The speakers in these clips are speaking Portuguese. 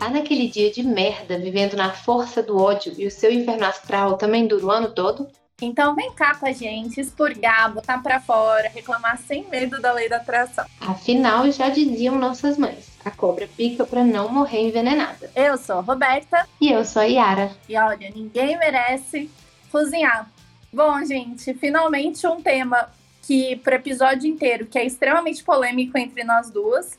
Tá naquele dia de merda, vivendo na força do ódio e o seu inferno astral também dura o ano todo? Então vem cá com a gente, expurgar, botar pra fora, reclamar sem medo da lei da atração. Afinal, já diziam nossas mães, a cobra pica pra não morrer envenenada. Eu sou a Roberta. E eu sou a Yara. E olha, ninguém merece cozinhar. Bom, gente, finalmente um tema que pro episódio inteiro, que é extremamente polêmico entre nós duas,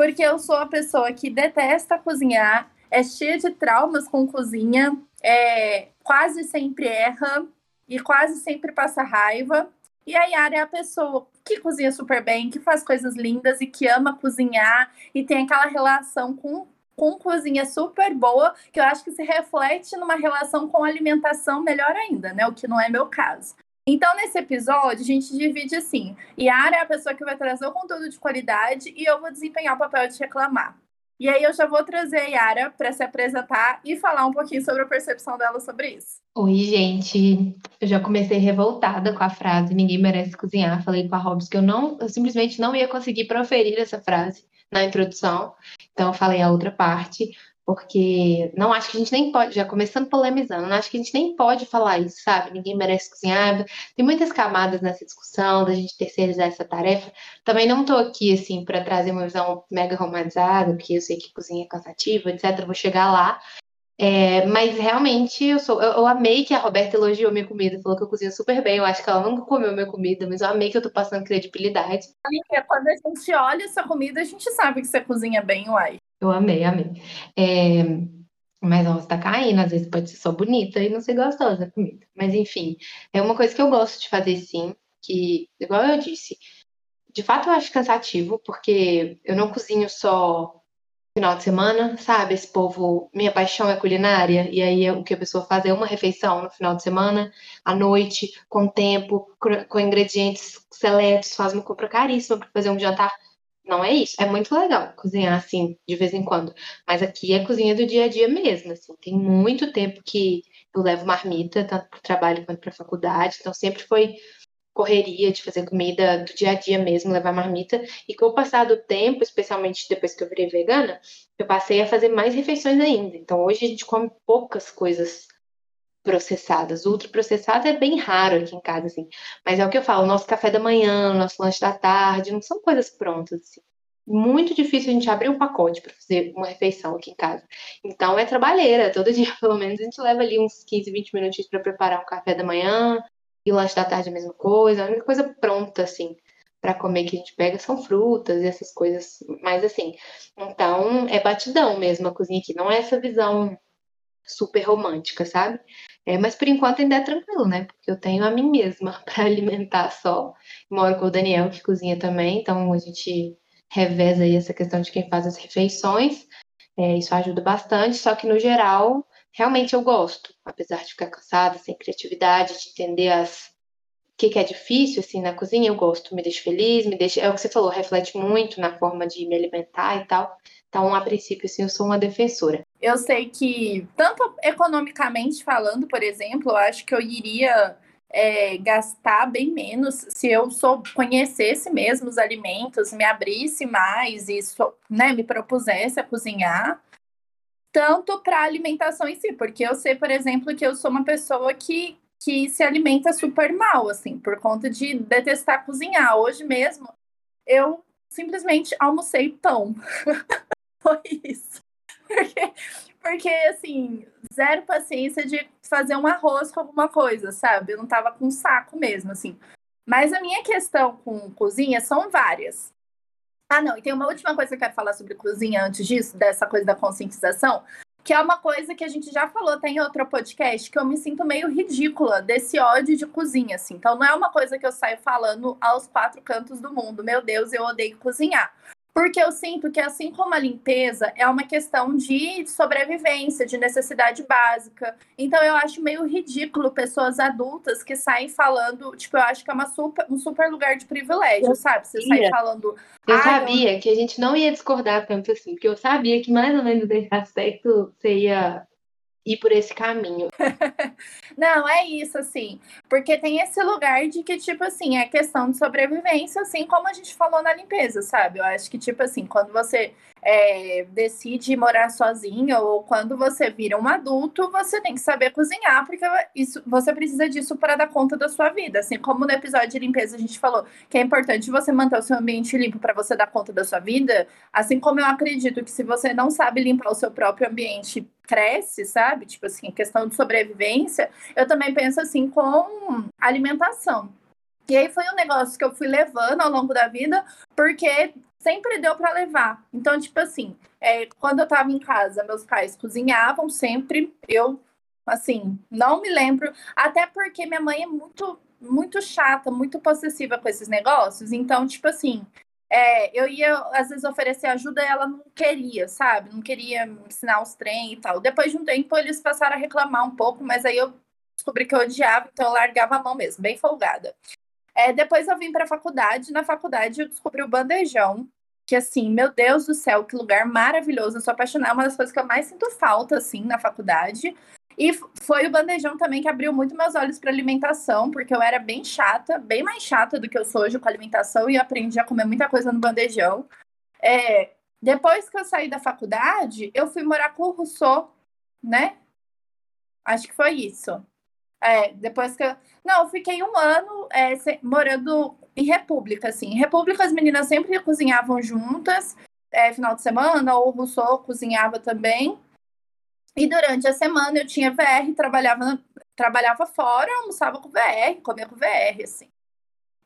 porque eu sou a pessoa que detesta cozinhar, é cheia de traumas com cozinha, é, quase sempre erra e quase sempre passa raiva. E a Yara é a pessoa que cozinha super bem, que faz coisas lindas e que ama cozinhar e tem aquela relação com, com cozinha super boa, que eu acho que se reflete numa relação com alimentação melhor ainda, né? O que não é meu caso. Então, nesse episódio, a gente divide assim: Yara é a pessoa que vai trazer o conteúdo de qualidade e eu vou desempenhar o papel de reclamar. E aí eu já vou trazer a Yara para se apresentar e falar um pouquinho sobre a percepção dela sobre isso. Oi, gente. Eu já comecei revoltada com a frase ninguém merece cozinhar. Falei com a Hobbs que eu não, eu simplesmente não ia conseguir proferir essa frase na introdução. Então eu falei a outra parte porque não acho que a gente nem pode, já começando polemizando, não acho que a gente nem pode falar isso, sabe? Ninguém merece cozinhar. Tem muitas camadas nessa discussão da gente terceirizar essa tarefa. Também não estou aqui, assim, para trazer uma visão mega romantizada, porque eu sei que cozinha é cansativa, etc. Vou chegar lá. É, mas realmente eu sou. Eu, eu, amei que a Roberta elogiou minha comida, falou que eu cozinho super bem. Eu acho que ela nunca comeu minha comida, mas eu amei que eu tô passando credibilidade. Quando a gente olha essa comida, a gente sabe que você cozinha bem, uai. Eu amei, amei. É, mas ela está caindo, às vezes pode ser só bonita e não ser gostosa a comida. Mas enfim, é uma coisa que eu gosto de fazer sim, que, igual eu disse, de fato eu acho cansativo, porque eu não cozinho só final de semana, sabe? Esse povo, minha paixão é culinária, e aí o que a pessoa faz é uma refeição no final de semana, à noite, com tempo, com ingredientes seletos, faz uma compra caríssima para fazer um jantar não é isso. É muito legal cozinhar assim, de vez em quando. Mas aqui é cozinha do dia a dia mesmo. Assim. Tem muito tempo que eu levo marmita, tanto para o trabalho quanto para a faculdade. Então sempre foi correria de fazer comida do dia a dia mesmo, levar marmita. E com o passar do tempo, especialmente depois que eu virei vegana, eu passei a fazer mais refeições ainda. Então hoje a gente come poucas coisas processadas. Ultraprocessado é bem raro aqui em casa, assim. Mas é o que eu falo, nosso café da manhã, nosso lanche da tarde, não são coisas prontas, assim. Muito difícil a gente abrir um pacote para fazer uma refeição aqui em casa. Então é trabalheira. Todo dia, pelo menos, a gente leva ali uns 15, 20 minutinhos para preparar um café da manhã. E o lanche da tarde a mesma coisa. A única coisa pronta, assim, para comer que a gente pega são frutas e essas coisas. Mas, assim, então é batidão mesmo a cozinha aqui. Não é essa visão super romântica, sabe? É, mas por enquanto ainda é tranquilo, né? Porque eu tenho a mim mesma para alimentar só. Moro com o Daniel, que cozinha também, então a gente reveza aí essa questão de quem faz as refeições. É, isso ajuda bastante, só que no geral, realmente eu gosto, apesar de ficar cansada, sem criatividade, de entender as o que, que é difícil assim na cozinha, eu gosto, me deixa feliz, me deixa, é o que você falou, reflete muito na forma de me alimentar e tal. Então, a princípio, assim, eu sou uma defensora. Eu sei que, tanto economicamente falando, por exemplo, eu acho que eu iria é, gastar bem menos se eu sou, conhecesse mesmo os alimentos, me abrisse mais e né, me propusesse a cozinhar, tanto para alimentação em si, porque eu sei, por exemplo, que eu sou uma pessoa que, que se alimenta super mal, assim, por conta de detestar cozinhar. Hoje mesmo, eu simplesmente almocei pão. Foi isso. Porque, porque, assim, zero paciência de fazer um arroz com alguma coisa, sabe? Eu não tava com saco mesmo, assim. Mas a minha questão com cozinha são várias. Ah, não, e tem uma última coisa que eu quero falar sobre cozinha antes disso, dessa coisa da conscientização, que é uma coisa que a gente já falou até em outro podcast, que eu me sinto meio ridícula desse ódio de cozinha, assim. Então não é uma coisa que eu saio falando aos quatro cantos do mundo. Meu Deus, eu odeio cozinhar. Porque eu sinto que, assim como a limpeza, é uma questão de sobrevivência, de necessidade básica. Então, eu acho meio ridículo pessoas adultas que saem falando. Tipo, eu acho que é uma super, um super lugar de privilégio, sabe? Você sair falando. Eu sabia eu... que a gente não ia discordar tanto assim, porque eu sabia que mais ou menos nesse aspecto você ia ir por esse caminho. Não, é isso, assim. Porque tem esse lugar de que, tipo assim, é questão de sobrevivência, assim como a gente falou na limpeza, sabe? Eu acho que, tipo assim, quando você é, decide morar sozinha ou quando você vira um adulto, você tem que saber cozinhar, porque isso, você precisa disso para dar conta da sua vida. Assim como no episódio de limpeza a gente falou que é importante você manter o seu ambiente limpo para você dar conta da sua vida, assim como eu acredito que se você não sabe limpar o seu próprio ambiente, cresce, sabe? Tipo assim, questão de sobrevivência, eu também penso assim com alimentação. E aí foi um negócio que eu fui levando ao longo da vida, porque sempre deu para levar. Então, tipo assim, é, quando eu tava em casa, meus pais cozinhavam sempre, eu, assim, não me lembro, até porque minha mãe é muito, muito chata, muito possessiva com esses negócios, então, tipo assim, é, eu ia, às vezes, oferecer ajuda e ela não queria, sabe? Não queria ensinar os trem e tal. Depois de um tempo, eles passaram a reclamar um pouco, mas aí eu descobri que eu odiava, então eu largava a mão mesmo, bem folgada. É, depois eu vim para a faculdade. Na faculdade eu descobri o bandejão, que assim, meu Deus do céu, que lugar maravilhoso. Eu sou apaixonada, é uma das coisas que eu mais sinto falta assim na faculdade. E foi o bandejão também que abriu muito meus olhos para alimentação, porque eu era bem chata, bem mais chata do que eu sou hoje com alimentação e aprendi a comer muita coisa no bandejão. É, depois que eu saí da faculdade, eu fui morar com o Rousseau, né? Acho que foi isso. É, depois que eu. Não, eu fiquei um ano é, morando em República, assim. Em República, as meninas sempre cozinhavam juntas, é, final de semana, ou o Rousseau cozinhava também. E durante a semana eu tinha VR, trabalhava, trabalhava fora, almoçava com VR, comia com VR, assim.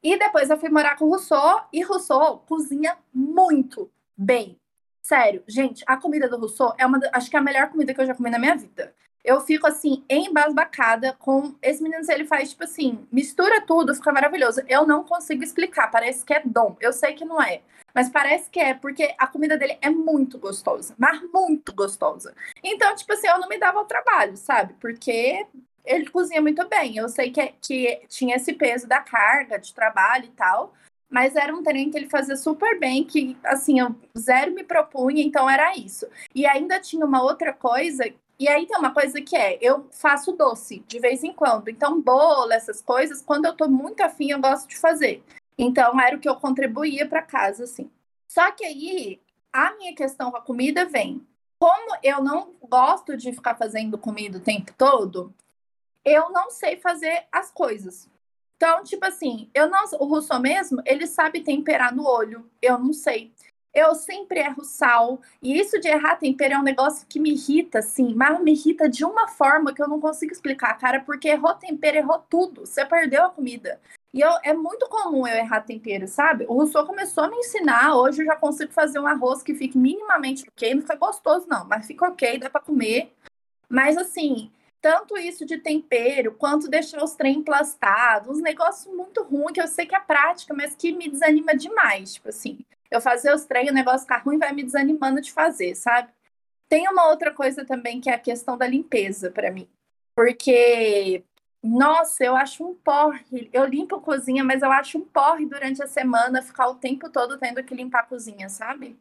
E depois eu fui morar com o Rousseau, e Rousseau cozinha muito bem. Sério, gente, a comida do Rousseau é uma, acho que é a melhor comida que eu já comi na minha vida eu fico assim, embasbacada com esse menino. Ele faz, tipo assim, mistura tudo, fica maravilhoso. Eu não consigo explicar, parece que é dom. Eu sei que não é. Mas parece que é, porque a comida dele é muito gostosa, mas muito gostosa. Então, tipo assim, eu não me dava o trabalho, sabe? Porque ele cozinha muito bem. Eu sei que, que tinha esse peso da carga de trabalho e tal, mas era um treino que ele fazia super bem, que assim, eu zero me propunha, então era isso. E ainda tinha uma outra coisa e aí tem uma coisa que é, eu faço doce de vez em quando. Então, bolo, essas coisas, quando eu tô muito afim, eu gosto de fazer. Então, era o que eu contribuía para casa, assim. Só que aí, a minha questão com a comida vem. Como eu não gosto de ficar fazendo comida o tempo todo, eu não sei fazer as coisas. Então, tipo assim, eu não, o Russo mesmo, ele sabe temperar no olho, eu não sei. Eu sempre erro sal. E isso de errar tempero é um negócio que me irrita, assim, mas me irrita de uma forma que eu não consigo explicar, cara, porque errou tempero, errou tudo. Você perdeu a comida. E eu, é muito comum eu errar tempero, sabe? O Rousseau começou a me ensinar. Hoje eu já consigo fazer um arroz que fique minimamente ok. Não fica gostoso, não, mas fica ok, dá para comer. Mas assim, tanto isso de tempero, quanto deixar os trem emplastados, uns negócios muito ruins que eu sei que é prática, mas que me desanima demais, tipo assim eu fazer os treinos, o negócio ficar ruim vai me desanimando de fazer, sabe? Tem uma outra coisa também que é a questão da limpeza para mim. Porque, nossa, eu acho um porre. Eu limpo a cozinha, mas eu acho um porre durante a semana ficar o tempo todo tendo que limpar a cozinha, sabe?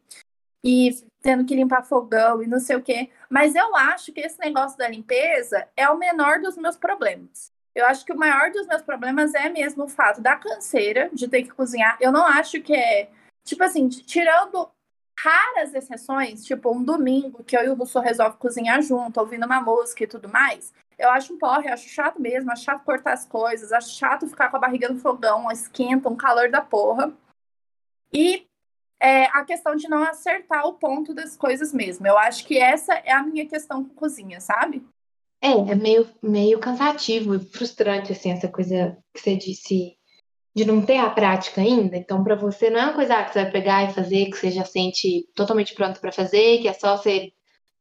E tendo que limpar fogão e não sei o quê. Mas eu acho que esse negócio da limpeza é o menor dos meus problemas. Eu acho que o maior dos meus problemas é mesmo o fato da canseira de ter que cozinhar. Eu não acho que é Tipo assim, tirando raras exceções, tipo um domingo que eu e o Russo resolve cozinhar junto, ouvindo uma música e tudo mais, eu acho um porre, acho chato mesmo, acho chato cortar as coisas, acho chato ficar com a barriga no fogão, esquenta, um calor da porra. E é, a questão de não acertar o ponto das coisas mesmo. Eu acho que essa é a minha questão com cozinha, sabe? É, é meio, meio cansativo frustrante, assim, essa coisa que você disse de não ter a prática ainda. Então, para você, não é uma coisa que você vai pegar e fazer, que você já sente totalmente pronto para fazer, que é só você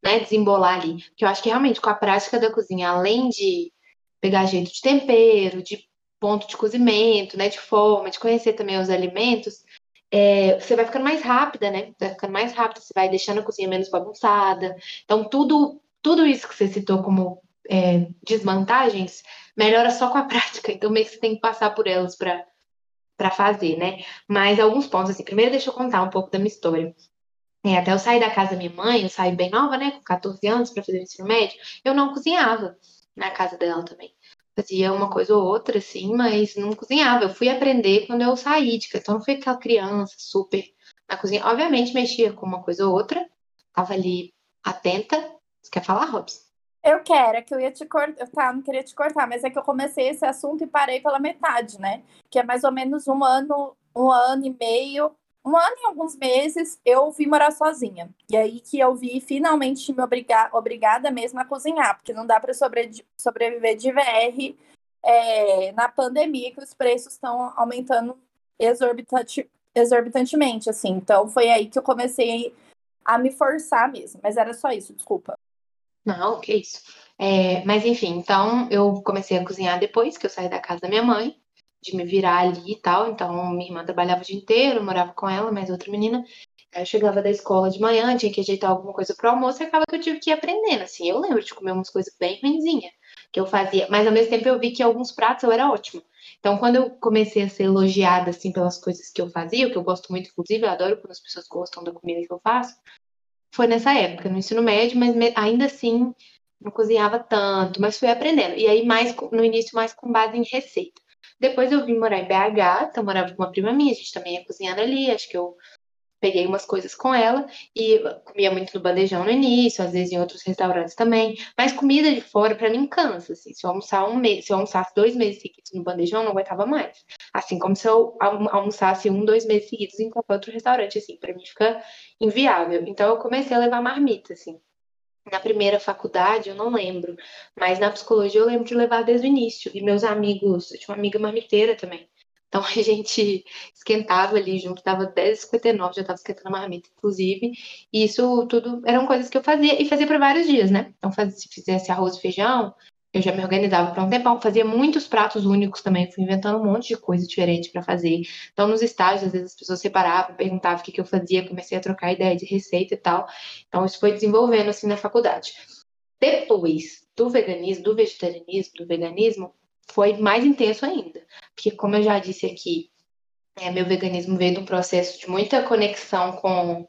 né, desembolar ali. Porque eu acho que realmente com a prática da cozinha, além de pegar jeito de tempero, de ponto de cozimento, né, de forma, de conhecer também os alimentos, é, você vai ficando mais rápida, né? Vai ficando mais rápida, você vai deixando a cozinha menos bagunçada. Então, tudo, tudo isso que você citou como é, desvantagens melhora só com a prática. Então, meio que você tem que passar por elas para para fazer, né? Mas alguns pontos, assim, primeiro deixa eu contar um pouco da minha história. É, até eu sair da casa da minha mãe, eu saí bem nova, né, com 14 anos para fazer o ensino médio, eu não cozinhava na casa dela também. Fazia uma coisa ou outra, assim, mas não cozinhava. Eu fui aprender quando eu saí de casa. Então, não fui aquela criança super na cozinha. Obviamente mexia com uma coisa ou outra, tava ali atenta. Você quer falar, Robson? Eu quero, é que eu ia te cortar, tá, não queria te cortar, mas é que eu comecei esse assunto e parei pela metade, né? Que é mais ou menos um ano, um ano e meio, um ano e alguns meses eu vim morar sozinha. E aí que eu vi finalmente me obrigar, obrigada mesmo a cozinhar, porque não dá para sobre, sobreviver de VR é, na pandemia que os preços estão aumentando exorbitante, exorbitantemente, assim. Então foi aí que eu comecei a me forçar mesmo. Mas era só isso, desculpa. Não, que isso. É, mas enfim, então eu comecei a cozinhar depois que eu saí da casa da minha mãe, de me virar ali e tal. Então minha irmã trabalhava o dia inteiro, morava com ela, mais outra menina. Aí eu chegava da escola de manhã, tinha que ajeitar alguma coisa pro almoço e acaba que eu tive que ir aprendendo. Assim, eu lembro de comer umas coisas bem ruinzinhas que eu fazia, mas ao mesmo tempo eu vi que alguns pratos eu era ótimo. Então, quando eu comecei a ser elogiada assim pelas coisas que eu fazia, que eu gosto muito, inclusive, eu adoro quando as pessoas gostam da comida que eu faço, foi nessa época, no ensino médio, mas ainda assim não cozinhava tanto, mas fui aprendendo. E aí, mais no início, mais com base em receita. Depois eu vim morar em BH, então morava com uma prima minha, a gente também ia cozinhando ali, acho que eu peguei umas coisas com ela e comia muito no bandejão no início, às vezes em outros restaurantes também. Mas comida de fora, para mim, cansa. Assim. Se eu almoçar um mês, se eu almoçasse dois meses seguidos no bandejão, eu não aguentava mais. Assim como se eu almoçasse um, dois meses seguidos em qualquer outro restaurante, assim, para mim fica inviável. Então eu comecei a levar marmita, assim. Na primeira faculdade, eu não lembro, mas na psicologia eu lembro de levar desde o início. E meus amigos, eu tinha uma amiga marmiteira também. Então a gente esquentava ali junto, dava 10h59, já estava esquentando a marmita, inclusive. E isso tudo eram coisas que eu fazia e fazia para vários dias, né? Então, se fizesse arroz e feijão, eu já me organizava para um tempão. Fazia muitos pratos únicos também, fui inventando um monte de coisa diferente para fazer. Então, nos estágios, às vezes as pessoas separavam, perguntavam o que, que eu fazia, comecei a trocar ideia de receita e tal. Então, isso foi desenvolvendo assim na faculdade. Depois do veganismo, do vegetarianismo, do veganismo, foi mais intenso ainda. Porque, como eu já disse aqui, é, meu veganismo veio de um processo de muita conexão com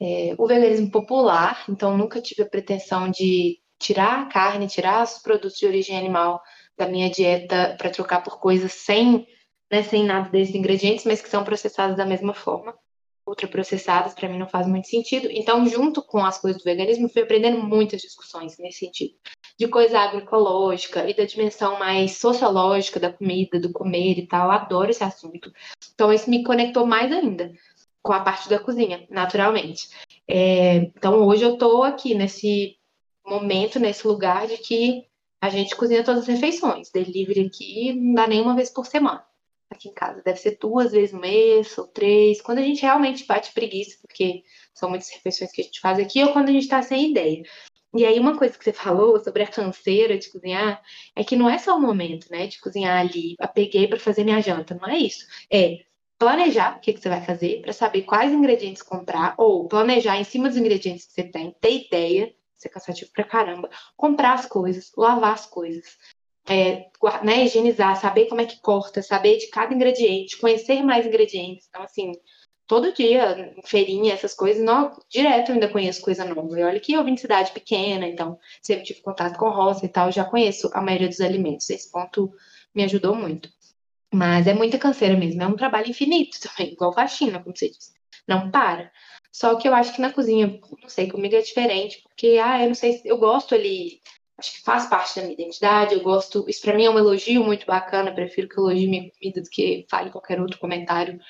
é, o veganismo popular, então nunca tive a pretensão de tirar a carne, tirar os produtos de origem animal da minha dieta para trocar por coisas sem, né, sem nada desses ingredientes, mas que são processados da mesma forma ultraprocessadas, para mim não faz muito sentido. Então, junto com as coisas do veganismo, fui aprendendo muitas discussões nesse sentido. De coisa agroecológica e da dimensão mais sociológica da comida, do comer e tal. Eu adoro esse assunto. Então, isso me conectou mais ainda com a parte da cozinha, naturalmente. É, então, hoje eu estou aqui nesse momento, nesse lugar de que a gente cozinha todas as refeições. Delivery aqui não dá nem uma vez por semana aqui em casa. Deve ser duas vezes no mês ou três. Quando a gente realmente bate preguiça, porque são muitas refeições que a gente faz aqui, ou quando a gente está sem ideia. E aí, uma coisa que você falou sobre a canseira de cozinhar é que não é só o momento, né, de cozinhar ali, peguei para fazer minha janta, não é isso. É planejar o que, que você vai fazer, para saber quais ingredientes comprar, ou planejar em cima dos ingredientes que você tem, ter ideia, ser cansativo pra caramba, comprar as coisas, lavar as coisas, é, né, higienizar, saber como é que corta, saber de cada ingrediente, conhecer mais ingredientes. Então, assim, todo dia, feirinha, essas coisas, não, direto eu ainda conheço coisa nova. E olha que eu vim de cidade pequena, então sempre tive contato com roça e tal, já conheço a maioria dos alimentos. Esse ponto me ajudou muito. Mas é muita canseira mesmo, é um trabalho infinito também, igual faxina, como você disse. Não para. Só que eu acho que na cozinha, não sei, comigo é diferente, porque, ah, eu não sei, eu gosto ali acho que faz parte da minha identidade. Eu gosto, isso para mim é um elogio muito bacana. Prefiro que elogie minha comida do que fale qualquer outro comentário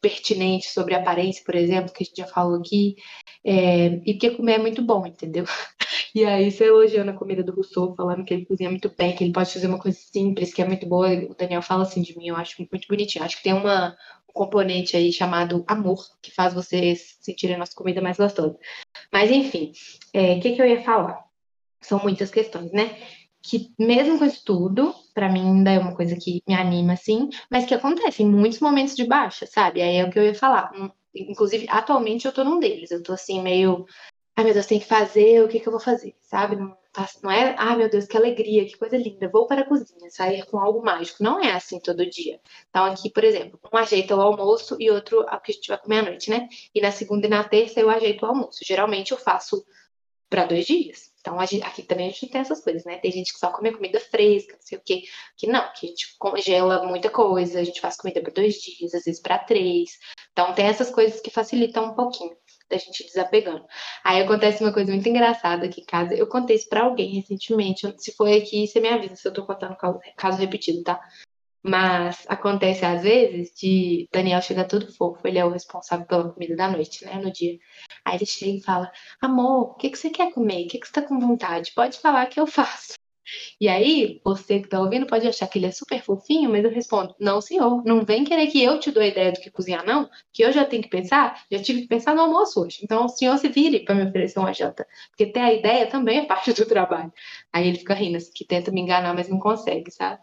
pertinente sobre aparência, por exemplo, que a gente já falou aqui. É, e porque comer é muito bom, entendeu? E aí, você elogiando a comida do Rousseau, falando que ele cozinha muito bem, que ele pode fazer uma coisa simples, que é muito boa. O Daniel fala assim de mim, eu acho muito bonitinho. Acho que tem uma, um componente aí chamado amor, que faz vocês sentirem a nossa comida mais gostosa. Mas, enfim, o é, que, que eu ia falar? são muitas questões, né? Que mesmo com isso tudo, para mim ainda é uma coisa que me anima, assim, mas que acontece em muitos momentos de baixa, sabe? Aí é o que eu ia falar. Hum, inclusive, atualmente eu tô num deles. Eu tô assim, meio. Ai, meu Deus, tem que fazer, o que, que eu vou fazer? Sabe? Não, não é, ai, meu Deus, que alegria, que coisa linda, vou para a cozinha, sair com algo mágico. Não é assim todo dia. Então, aqui, por exemplo, um ajeita o almoço e outro o que a gente vai comer à noite, né? E na segunda e na terça eu ajeito o almoço. Geralmente eu faço para dois dias Então, gente, aqui também a gente tem essas coisas, né? Tem gente que só come comida fresca, não sei o quê. Que não, que a gente congela muita coisa, a gente faz comida para dois dias, às vezes para três. Então, tem essas coisas que facilitam um pouquinho da gente desapegando. Aí acontece uma coisa muito engraçada aqui em casa. Eu contei isso pra alguém recentemente. Se foi aqui, você me avisa se eu tô contando caso repetido, tá? Mas acontece às vezes de Daniel chegar todo fofo, ele é o responsável pela comida da noite, né, no dia. Aí ele chega e fala: Amor, o que, que você quer comer? O que, que você tá com vontade? Pode falar que eu faço. E aí, você que tá ouvindo pode achar que ele é super fofinho, mas eu respondo: Não, senhor, não vem querer que eu te dou a ideia do que cozinhar, não, que eu já tenho que pensar, já tive que pensar no almoço hoje. Então, o senhor se vire para me oferecer uma janta, porque ter a ideia também é parte do trabalho. Aí ele fica rindo, assim, que tenta me enganar, mas não consegue, sabe?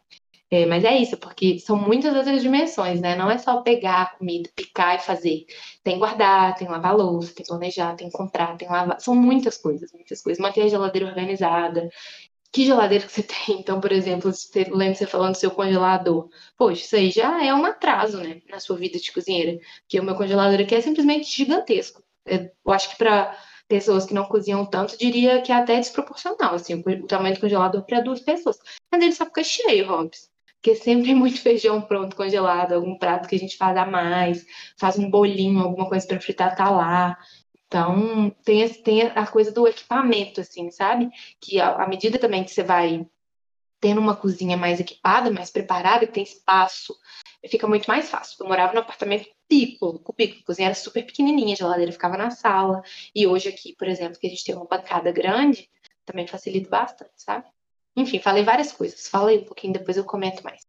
É, mas é isso, porque são muitas outras dimensões, né? Não é só pegar a comida, picar e fazer. Tem guardar, tem lavar louça, tem planejar, tem comprar, tem lavar. São muitas coisas, muitas coisas. Manter a geladeira organizada. Que geladeira que você tem? Então, por exemplo, você lembra você falando do seu congelador. Poxa, isso aí já é um atraso, né? Na sua vida de cozinheira. Porque o meu congelador aqui é simplesmente gigantesco. É, eu acho que para pessoas que não cozinham tanto, diria que é até desproporcional, assim, o tamanho do congelador para duas pessoas. Mas ele só fica cheio, Robson porque sempre tem muito feijão pronto congelado, algum prato que a gente faz a mais, faz um bolinho, alguma coisa para fritar tá lá. Então, tem, tem a coisa do equipamento, assim, sabe? Que à medida também que você vai tendo uma cozinha mais equipada, mais preparada, que tem espaço, fica muito mais fácil. Eu morava num apartamento cubículo, cubículo, a cozinha era super pequenininha, a geladeira ficava na sala. E hoje aqui, por exemplo, que a gente tem uma bancada grande, também facilita bastante, sabe? Enfim, falei várias coisas. Falei um pouquinho, depois eu comento mais.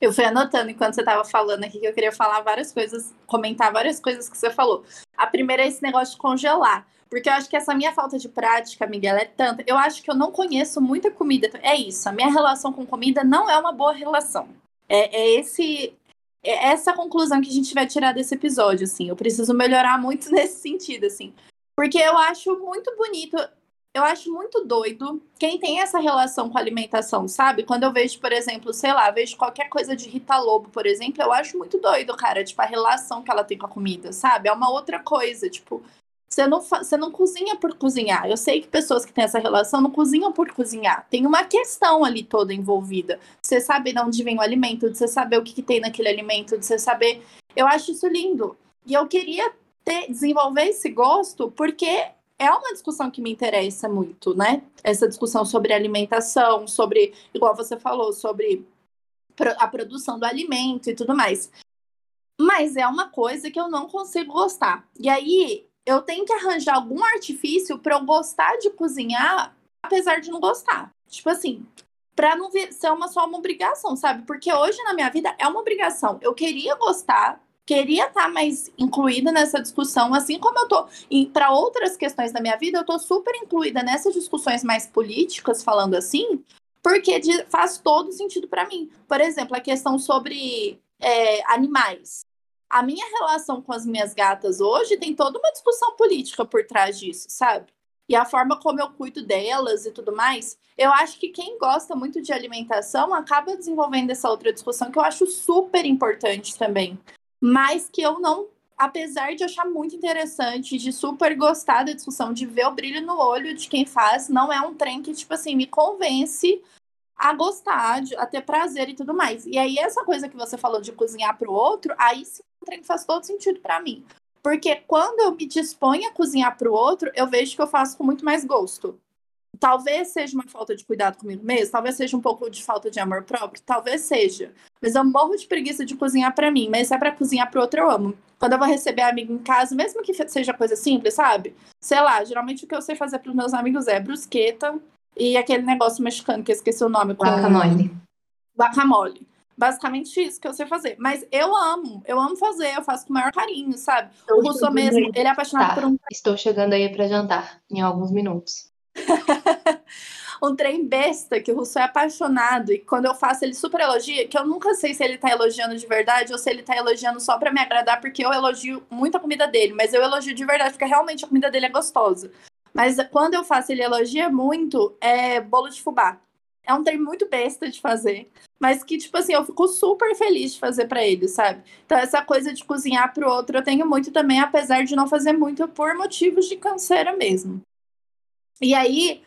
Eu fui anotando enquanto você estava falando aqui que eu queria falar várias coisas, comentar várias coisas que você falou. A primeira é esse negócio de congelar. Porque eu acho que essa minha falta de prática, Miguel, é tanta. Eu acho que eu não conheço muita comida. É isso, a minha relação com comida não é uma boa relação. É, é esse. É essa conclusão que a gente vai tirar desse episódio, assim. Eu preciso melhorar muito nesse sentido, assim. Porque eu acho muito bonito eu acho muito doido quem tem essa relação com a alimentação, sabe? Quando eu vejo, por exemplo, sei lá, vejo qualquer coisa de Rita Lobo, por exemplo, eu acho muito doido, cara, tipo, a relação que ela tem com a comida, sabe? É uma outra coisa, tipo, você não, você não cozinha por cozinhar. Eu sei que pessoas que têm essa relação não cozinham por cozinhar. Tem uma questão ali toda envolvida. Você saber de onde vem o alimento, de você saber o que, que tem naquele alimento, de você saber. Eu acho isso lindo. E eu queria ter, desenvolver esse gosto porque é uma discussão que me interessa muito, né? Essa discussão sobre alimentação, sobre, igual você falou, sobre a produção do alimento e tudo mais. Mas é uma coisa que eu não consigo gostar. E aí eu tenho que arranjar algum artifício para eu gostar de cozinhar, apesar de não gostar. Tipo assim, para não ser uma só uma obrigação, sabe? Porque hoje na minha vida é uma obrigação. Eu queria gostar, queria estar tá mais incluída nessa discussão, assim como eu tô para outras questões da minha vida, eu tô super incluída nessas discussões mais políticas, falando assim, porque de, faz todo sentido para mim. Por exemplo, a questão sobre é, animais. A minha relação com as minhas gatas hoje tem toda uma discussão política por trás disso, sabe? E a forma como eu cuido delas e tudo mais. Eu acho que quem gosta muito de alimentação acaba desenvolvendo essa outra discussão que eu acho super importante também mas que eu não, apesar de achar muito interessante, de super gostar da discussão, de ver o brilho no olho de quem faz, não é um trem que, tipo assim, me convence a gostar, a ter prazer e tudo mais. E aí, essa coisa que você falou de cozinhar para o outro, aí sim um trem faz todo sentido para mim. Porque quando eu me disponho a cozinhar para o outro, eu vejo que eu faço com muito mais gosto. Talvez seja uma falta de cuidado comigo mesmo, talvez seja um pouco de falta de amor próprio, talvez seja. Mas eu morro de preguiça de cozinhar para mim, mas se é para cozinhar para outro eu amo. Quando eu vou receber amigo em casa, mesmo que seja coisa simples, sabe? Sei lá, geralmente o que eu sei fazer para os meus amigos é brusqueta e aquele negócio mexicano que eu esqueci o nome. Guacamole. Guacamole. Basicamente isso que eu sei fazer. Mas eu amo, eu amo fazer, eu faço com o maior carinho, sabe? o Russo mesmo, ele é apaixonado tá. por um. Estou chegando aí para jantar em alguns minutos. um trem besta que o Russo é apaixonado e quando eu faço ele super elogia, que eu nunca sei se ele tá elogiando de verdade ou se ele tá elogiando só para me agradar, porque eu elogio muito a comida dele, mas eu elogio de verdade porque realmente a comida dele é gostosa. Mas quando eu faço ele elogia muito, é bolo de fubá. É um trem muito besta de fazer, mas que, tipo assim, eu fico super feliz de fazer para ele, sabe? Então, essa coisa de cozinhar pro outro eu tenho muito também, apesar de não fazer muito por motivos de canseira mesmo. E aí,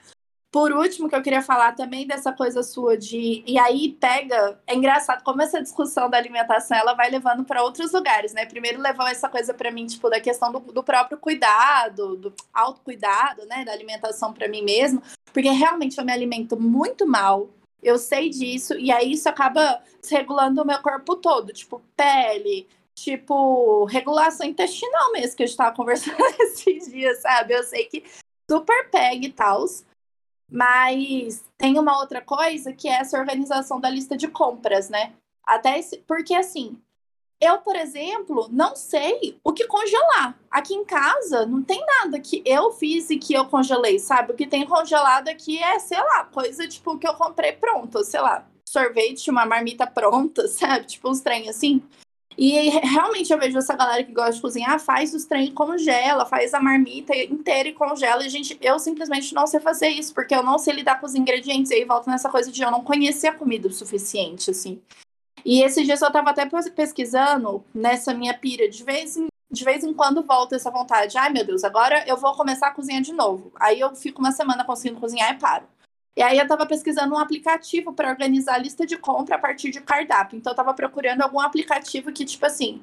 por último, que eu queria falar também dessa coisa sua de. E aí pega. É engraçado como essa discussão da alimentação ela vai levando para outros lugares, né? Primeiro levou essa coisa para mim, tipo, da questão do, do próprio cuidado, do autocuidado, né? Da alimentação para mim mesmo. Porque realmente eu me alimento muito mal. Eu sei disso, e aí isso acaba regulando o meu corpo todo, tipo, pele, tipo, regulação intestinal mesmo, que a gente tava conversando esses dias, sabe? Eu sei que super pega e tal. Mas tem uma outra coisa que é essa organização da lista de compras, né? Até esse, porque assim, eu, por exemplo, não sei o que congelar. Aqui em casa não tem nada que eu fiz e que eu congelei, sabe? O que tem congelado aqui é, sei lá, coisa tipo que eu comprei pronto, sei lá, sorvete, uma marmita pronta, sabe? Tipo uns trem assim. E realmente eu vejo essa galera que gosta de cozinhar, faz os trem congela, faz a marmita inteira e congela. E, gente, eu simplesmente não sei fazer isso, porque eu não sei lidar com os ingredientes. E aí volta nessa coisa de eu não conhecer a comida o suficiente, assim. E esses dias eu tava até pesquisando nessa minha pira, de vez em, de vez em quando volta essa vontade. Ai, meu Deus, agora eu vou começar a cozinhar de novo. Aí eu fico uma semana conseguindo cozinhar e paro. E aí eu estava pesquisando um aplicativo para organizar a lista de compra a partir de cardápio. Então eu estava procurando algum aplicativo que, tipo assim,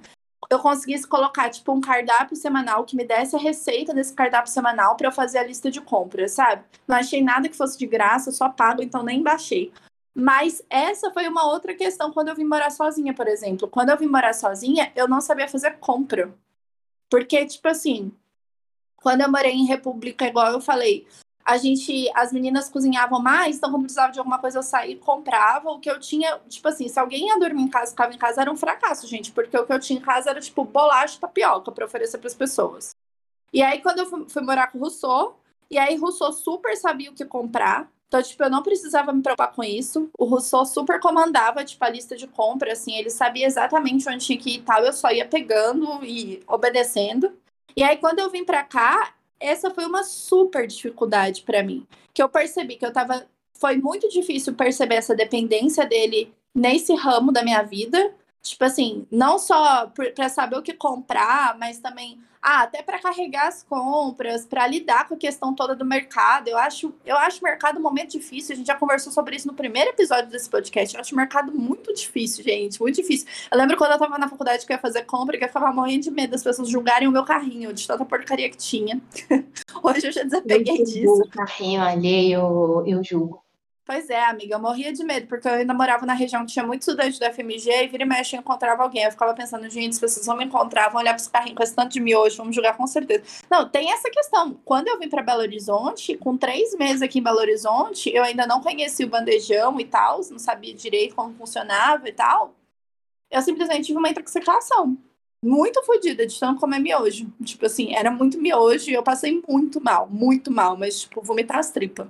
eu conseguisse colocar, tipo, um cardápio semanal que me desse a receita desse cardápio semanal para eu fazer a lista de compras, sabe? Não achei nada que fosse de graça, só pago, então nem baixei. Mas essa foi uma outra questão quando eu vim morar sozinha, por exemplo. Quando eu vim morar sozinha, eu não sabia fazer compra. Porque, tipo assim, quando eu morei em República, igual eu falei, a gente, as meninas cozinhavam mais, então quando precisava de alguma coisa eu saía e comprava. O que eu tinha, tipo assim, se alguém ia dormir em casa, ficava em casa, era um fracasso, gente, porque o que eu tinha em casa era tipo bolacha e tapioca para oferecer para as pessoas. E aí quando eu fui, fui morar com o Rousseau, e aí Rousseau super sabia o que comprar. Então, tipo, eu não precisava me preocupar com isso. O Rousseau super comandava, tipo, a lista de compra, assim, ele sabia exatamente onde tinha que ir e tal, eu só ia pegando e obedecendo. E aí, quando eu vim pra cá, essa foi uma super dificuldade para mim. Que eu percebi que eu tava. Foi muito difícil perceber essa dependência dele nesse ramo da minha vida. Tipo assim, não só para saber o que comprar, mas também ah, até para carregar as compras, para lidar com a questão toda do mercado. Eu acho, eu acho o mercado um momento difícil. A gente já conversou sobre isso no primeiro episódio desse podcast. Eu acho o mercado muito difícil, gente, muito difícil. Eu lembro quando eu tava na faculdade que eu ia fazer compra, que eu ficava morrendo de medo das pessoas julgarem o meu carrinho de tanta porcaria que tinha. Hoje eu já desapeguei disso. O carrinho alheio, eu, eu julgo. Pois é, amiga, eu morria de medo, porque eu ainda morava na região que tinha muito estudante da FMG e vira e mexe eu encontrava alguém. Eu ficava pensando, gente, as pessoas vão me encontrar, vão olhar para esse carrinho com esse tanto de miojo, vamos jogar com certeza. Não, tem essa questão. Quando eu vim para Belo Horizonte, com três meses aqui em Belo Horizonte, eu ainda não conhecia o bandejão e tal, não sabia direito como funcionava e tal. Eu simplesmente tive uma intoxicação muito fodida de tanto comer miojo. Tipo assim, era muito miojo e eu passei muito mal, muito mal, mas tipo, vomitar as tripas.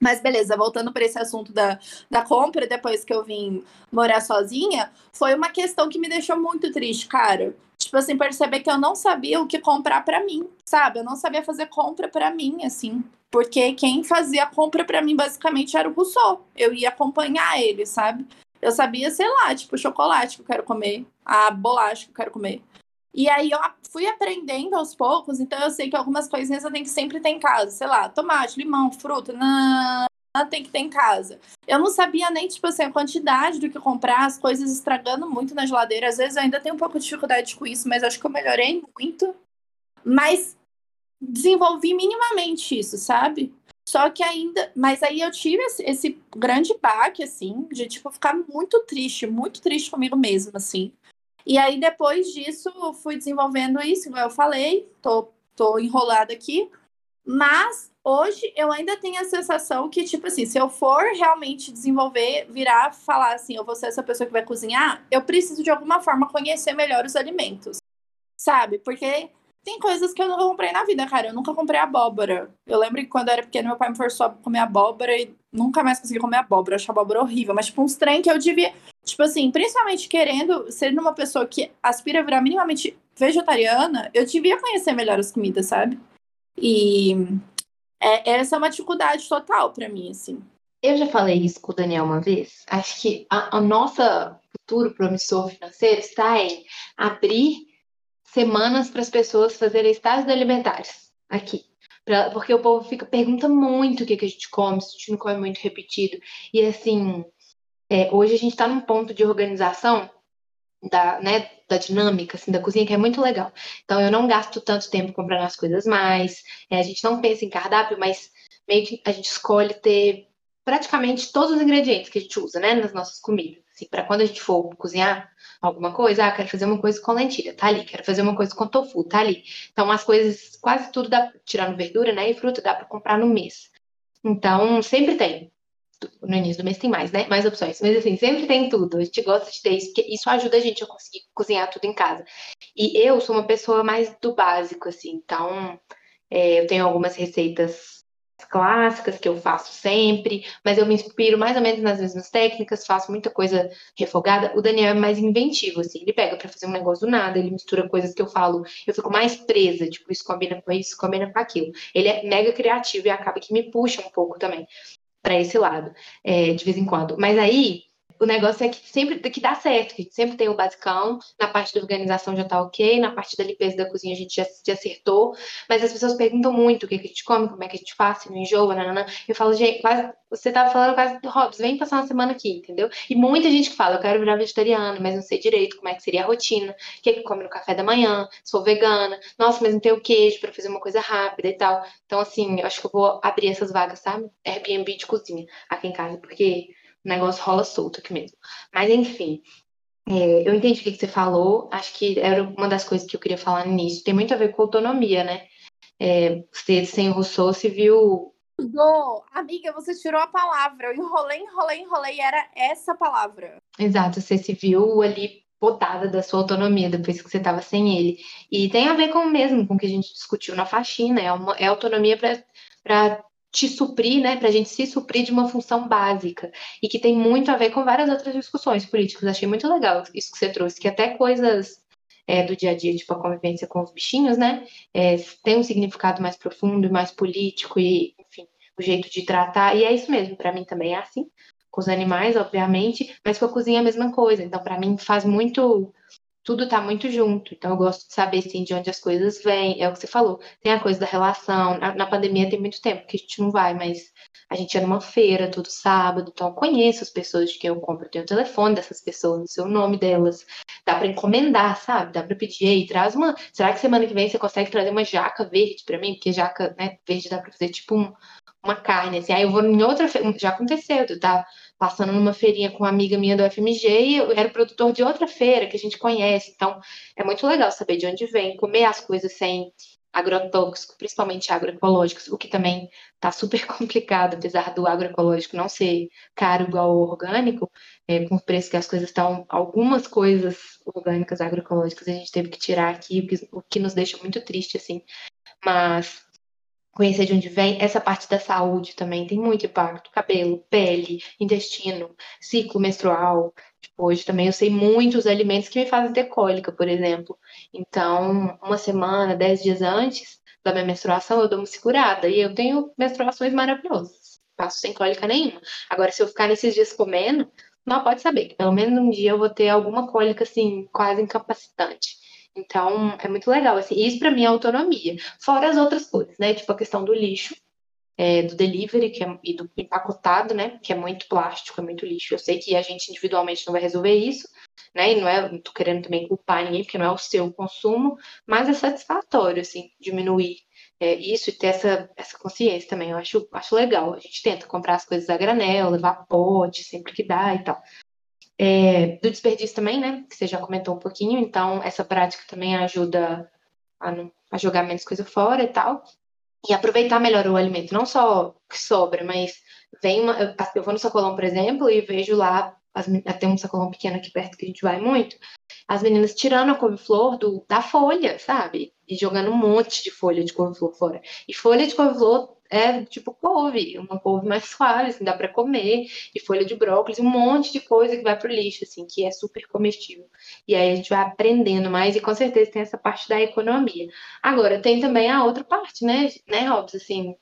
Mas beleza, voltando para esse assunto da, da compra, depois que eu vim morar sozinha, foi uma questão que me deixou muito triste, cara. Tipo assim, perceber que eu não sabia o que comprar para mim, sabe? Eu não sabia fazer compra para mim, assim. Porque quem fazia compra para mim basicamente era o Rousseau. Eu ia acompanhar ele, sabe? Eu sabia, sei lá, tipo, chocolate que eu quero comer, a bolacha que eu quero comer. E aí eu fui aprendendo aos poucos, então eu sei que algumas coisinhas eu tenho que sempre ter em casa, sei lá, tomate, limão, fruta, não, tem que ter em casa. Eu não sabia nem, tipo assim, a quantidade do que comprar, as coisas estragando muito na geladeira. Às vezes eu ainda tenho um pouco de dificuldade com isso, mas acho que eu melhorei muito. Mas desenvolvi minimamente isso, sabe? Só que ainda. Mas aí eu tive esse, esse grande baque, assim, de, tipo, ficar muito triste, muito triste comigo mesma, assim. E aí, depois disso, fui desenvolvendo isso, como eu falei, tô, tô enrolada aqui. Mas hoje eu ainda tenho a sensação que, tipo assim, se eu for realmente desenvolver, virar, falar assim, eu vou ser essa pessoa que vai cozinhar, eu preciso de alguma forma conhecer melhor os alimentos. Sabe? Porque tem coisas que eu nunca comprei na vida, cara. Eu nunca comprei abóbora. Eu lembro que quando eu era pequeno, meu pai me forçou a comer abóbora e nunca mais consegui comer abóbora. Eu achava abóbora horrível. Mas, tipo, uns trem que eu devia. Tipo assim, principalmente querendo ser uma pessoa que aspira a virar minimamente vegetariana, eu devia conhecer melhor as comidas, sabe? E é, essa é uma dificuldade total para mim, assim. Eu já falei isso com o Daniel uma vez. Acho que a, a nossa futuro promissor financeiro está em abrir semanas para as pessoas fazerem estágios alimentares aqui. Porque o povo fica, pergunta muito o que, que a gente come, se a gente não come muito repetido. E assim, é, hoje a gente está num ponto de organização da, né, da dinâmica assim, da cozinha que é muito legal. Então eu não gasto tanto tempo comprando as coisas mais, é, a gente não pensa em cardápio, mas meio que a gente escolhe ter praticamente todos os ingredientes que a gente usa, né, nas nossas comidas. Assim, para quando a gente for cozinhar alguma coisa, ah, quero fazer uma coisa com lentilha, tá ali. Quero fazer uma coisa com tofu, tá ali. Então, as coisas, quase tudo dá, tirando verdura, né, e fruta, dá para comprar no mês. Então, sempre tem. No início do mês tem mais, né? Mais opções. Mas assim, sempre tem tudo. A gente gosta de ter isso, porque isso ajuda a gente a conseguir cozinhar tudo em casa. E eu sou uma pessoa mais do básico, assim. Então, é, eu tenho algumas receitas clássicas que eu faço sempre, mas eu me inspiro mais ou menos nas mesmas técnicas, faço muita coisa refogada. O Daniel é mais inventivo, assim, ele pega para fazer um negócio do nada, ele mistura coisas que eu falo, eu fico mais presa, tipo, isso combina com isso, combina com aquilo. Ele é mega criativo e acaba que me puxa um pouco também para esse lado, é, de vez em quando. Mas aí, o negócio é que sempre que dá certo, que sempre tem o basicão, na parte da organização já tá ok, na parte da limpeza da cozinha a gente já, já acertou, mas as pessoas perguntam muito o que, que a gente come, como é que a gente faz, se não enjoa, nanana. Eu falo, gente, quase, você tava falando quase, Robson, vem passar uma semana aqui, entendeu? E muita gente que fala, eu quero virar vegetariana, mas não sei direito como é que seria a rotina, o que, que come no café da manhã, sou vegana, nossa, mas não tenho queijo para fazer uma coisa rápida e tal. Então, assim, eu acho que eu vou abrir essas vagas, sabe? Airbnb de cozinha aqui em casa, porque o negócio rola solto aqui mesmo. Mas enfim, é, eu entendi o que, que, você falou, acho que era uma das coisas que eu queria falar no início. Tem muito a ver com autonomia, né? É, você sem Rousseau se viu. Não, amiga, você tirou a palavra. Eu enrolei, enrolei, enrolei, era essa palavra. Exato, você se viu ali botada da sua autonomia depois que você estava sem ele. E tem a ver com o mesmo, com o que a gente discutiu na faxina, é, uma, é autonomia para te suprir, né, para a gente se suprir de uma função básica e que tem muito a ver com várias outras discussões políticas. Achei muito legal isso que você trouxe, que até coisas é, do dia a dia, tipo a convivência com os bichinhos, né, é, tem um significado mais profundo e mais político e, enfim, o jeito de tratar. E é isso mesmo, para mim também é assim, com os animais, obviamente, mas com a cozinha é a mesma coisa. Então, para mim faz muito tudo está muito junto. Então, eu gosto de saber sim, de onde as coisas vêm. É o que você falou. Tem a coisa da relação. Na, na, pandemia tem muito tempo que a gente não vai, mas a gente ia numa feira todo sábado. Então, eu conheço as pessoas de quem eu compro. Eu tenho o telefone dessas pessoas, o nome delas. Dá para encomendar, sabe? Dá para pedir. Ei, traz uma. Será que semana que vem você consegue trazer uma jaca verde para mim? Porque jaca né, verde dá para fazer tipo um, uma carne. Assim. Aí eu vou em outra feira. Já aconteceu, eu tava passando numa feirinha com uma amiga minha do FMG e eu era produtor de outra feira que a gente conhece. Então, é muito legal saber de onde vem, comer as coisas sem agrotóxico, principalmente agroecológicos, o que também está super complicado, apesar do agroecológico não ser caro igual ao orgânico, é, com o preço que as coisas estão, algumas coisas orgânicas, agroecológicas, a gente teve que tirar aqui, o que, o que nos deixa muito triste, assim. Mas conhecer de onde vem, essa parte da saúde também tem muito impacto. Cabelo, pele, intestino, ciclo menstrual. Tipo, hoje também eu sei muitos alimentos que me fazem ter cólica, por exemplo. Então, uma semana, dez dias antes da minha menstruação, eu dou uma segurada. E eu tenho menstruações maravilhosas. Passo sem cólica nenhuma. Agora, se eu ficar nesses dias comendo, não pode saber que pelo menos um dia eu vou ter alguma cólica, assim, quase incapacitante. Então, é muito legal, assim, isso para mim é autonomia. Fora as outras coisas, né? Tipo a questão do lixo, é, do delivery que é, e do empacotado, né? Que é muito plástico, é muito lixo. Eu sei que a gente individualmente não vai resolver isso, né? E não é, não tô querendo também culpar ninguém, porque não é o seu consumo, mas é satisfatório, assim, diminuir é, isso e ter essa, essa consciência também. Eu acho, acho legal. A gente tenta comprar as coisas a granel, levar pote sempre que dá e tal. É, do desperdício também, né? Que você já comentou um pouquinho, então essa prática também ajuda a, a jogar menos coisa fora e tal. E aproveitar melhor o alimento, não só que sobra, mas vem uma. Eu, eu vou no sacolão, por exemplo, e vejo lá, as, tem um sacolão pequeno aqui perto que a gente vai muito, as meninas tirando a couve-flor da folha, sabe? E jogando um monte de folha de couve-flor fora. E folha de couve-flor é tipo couve, uma couve mais suave, assim, dá para comer, e folha de brócolis, um monte de coisa que vai pro lixo, assim, que é super comestível. E aí a gente vai aprendendo mais e com certeza tem essa parte da economia. Agora, tem também a outra parte, né, né, Robson, assim,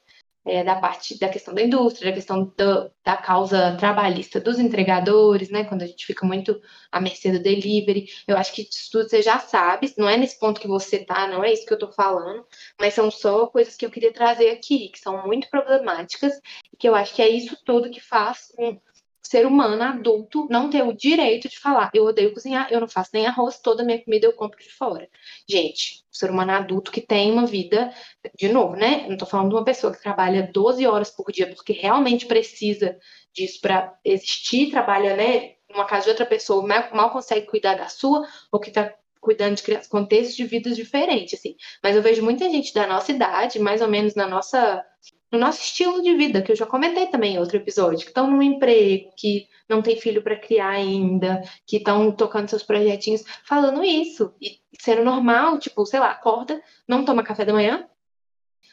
é, da parte da questão da indústria, da questão do, da causa trabalhista dos entregadores, né? Quando a gente fica muito à mercê do delivery. Eu acho que isso tudo você já sabe, não é nesse ponto que você tá, não é isso que eu tô falando, mas são só coisas que eu queria trazer aqui, que são muito problemáticas, e que eu acho que é isso tudo que faz um, ser humano adulto não ter o direito de falar, eu odeio cozinhar, eu não faço nem arroz, toda minha comida eu compro de fora. Gente, o ser humano adulto que tem uma vida, de novo, né? Não tô falando de uma pessoa que trabalha 12 horas por dia porque realmente precisa disso para existir, trabalha, né, numa casa de outra pessoa, mal, mal consegue cuidar da sua, ou que tá cuidando de crianças, contextos de vidas diferentes, assim. Mas eu vejo muita gente da nossa idade, mais ou menos na nossa no nosso estilo de vida, que eu já comentei também em outro episódio, que estão no emprego, que não tem filho para criar ainda, que estão tocando seus projetinhos, falando isso. E sendo normal, tipo, sei lá, acorda, não toma café da manhã,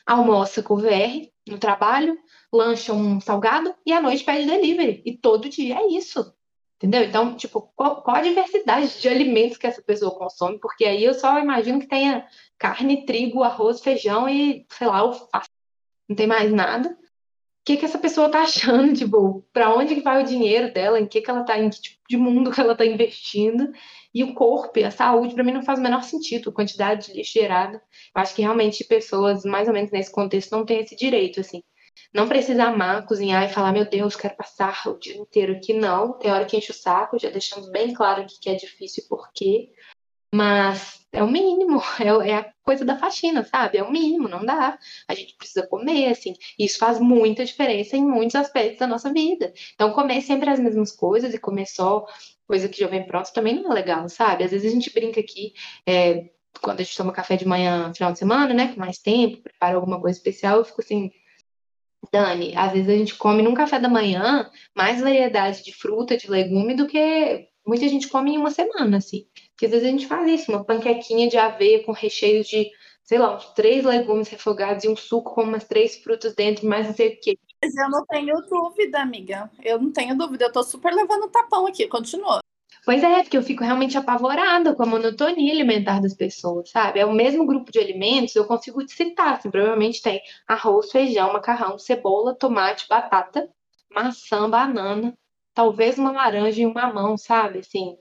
almoça com o VR no trabalho, lancha um salgado e à noite pede delivery. E todo dia é isso. Entendeu? Então, tipo, qual, qual, a diversidade de alimentos que essa pessoa consome? Porque aí eu só imagino que tenha carne, trigo, arroz, feijão e, sei lá, alface não tem mais nada. O que, que essa pessoa tá achando, tipo, para onde que vai o dinheiro dela, em que, que ela tá, em que tipo de mundo que ela tá investindo, e o corpo a saúde, para mim, não faz o menor sentido, a quantidade de lixo gerada. Eu acho que realmente pessoas, mais ou menos nesse contexto, não têm esse direito, assim. Não precisa amar, cozinhar e falar, meu Deus, quero passar o dia inteiro aqui, não. Tem hora que enche o saco, já deixamos bem claro aqui que é difícil e por quê. Mas é o mínimo, é, é, a coisa da faxina, sabe? É o mínimo, não dá. A gente precisa comer, assim. Isso faz muita diferença em muitos aspectos da nossa vida. Então, comer sempre as mesmas coisas e comer só coisa que já vem pronta também não é legal, sabe? Às vezes a gente brinca aqui, é, quando a gente toma café de manhã final de semana, né? Com mais tempo, prepara alguma coisa especial, eu fico assim. Dani, às vezes a gente come num café da manhã mais variedade de fruta, de legume do que muita gente come em uma semana, assim. Porque às vezes a gente faz isso, uma panquequinha de aveia com recheio de, sei lá, uns três legumes refogados e um suco com umas três frutas dentro, mais não sei o quê. Mas eu não tenho dúvida, amiga. Eu não tenho dúvida. Eu tô super levando tapão aqui. Continua. Pois é, porque eu fico realmente apavorada com a monotonia alimentar das pessoas, sabe? É o mesmo grupo de alimentos, eu consigo te citar, assim, provavelmente tem arroz, feijão, macarrão, cebola, tomate, batata, maçã, banana, talvez uma laranja e um mamão, sabe? Assim,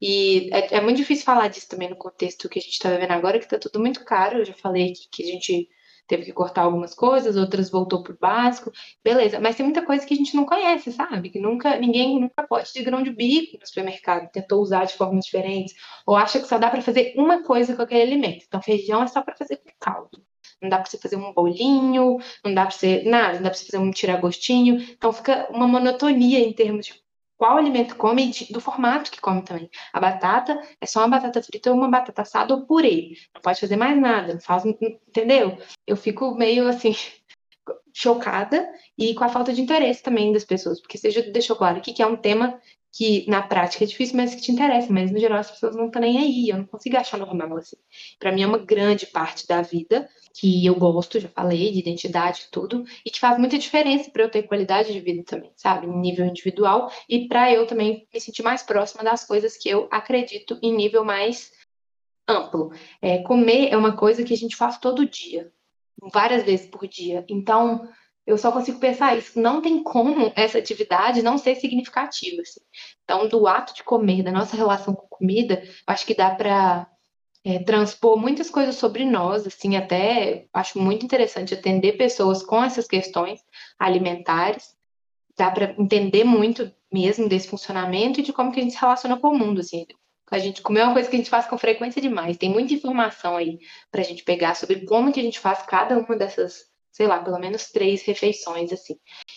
e é, é, muito difícil falar disso também no contexto que a gente está vivendo agora, que está tudo muito caro. Eu já falei aqui que a gente teve que cortar algumas coisas, outras voltou pro básico, beleza. Mas tem muita coisa que a gente não conhece, sabe? Que nunca ninguém nunca pode de grão de bico no supermercado, tentou usar de formas diferentes, ou acha que só dá para fazer uma coisa com aquele alimento. Então feijão é só para fazer com caldo. Não dá para você fazer um bolinho, não dá para você nada, não dá para você fazer um tiragostinho. Então fica uma monotonia em termos de qual alimento come e do formato que come também. A batata é só uma batata frita ou uma batata assada ou purê. Não pode fazer mais nada, não faz, entendeu? Eu fico meio assim chocada e com a falta de interesse também das pessoas, porque você já deixou claro que é um tema que na prática é difícil, mas que te interessa, mas no geral as pessoas não estão nem aí, eu não consigo achar normal assim. Para mim é uma grande parte da vida que eu gosto, já falei, de identidade e tudo, e que faz muita diferença para eu ter qualidade de vida também, sabe, em nível individual e para eu também me sentir mais próxima das coisas que eu acredito em nível mais amplo. É, comer é uma coisa que a gente faz todo dia, várias vezes por dia. Então, eu só consigo pensar isso. Não tem como essa atividade não ser significativa. Assim. Então, do ato de comer, da nossa relação com comida, acho que dá para é, transpor muitas coisas sobre nós. Assim, até acho muito interessante atender pessoas com essas questões alimentares. Dá para entender muito mesmo desse funcionamento e de como que a gente se relaciona com o mundo. Assim. A gente comer é uma coisa que a gente faz com frequência demais. Tem muita informação aí para a gente pegar sobre como que a gente faz cada uma dessas sei lá, pelo menos três refeições, assim.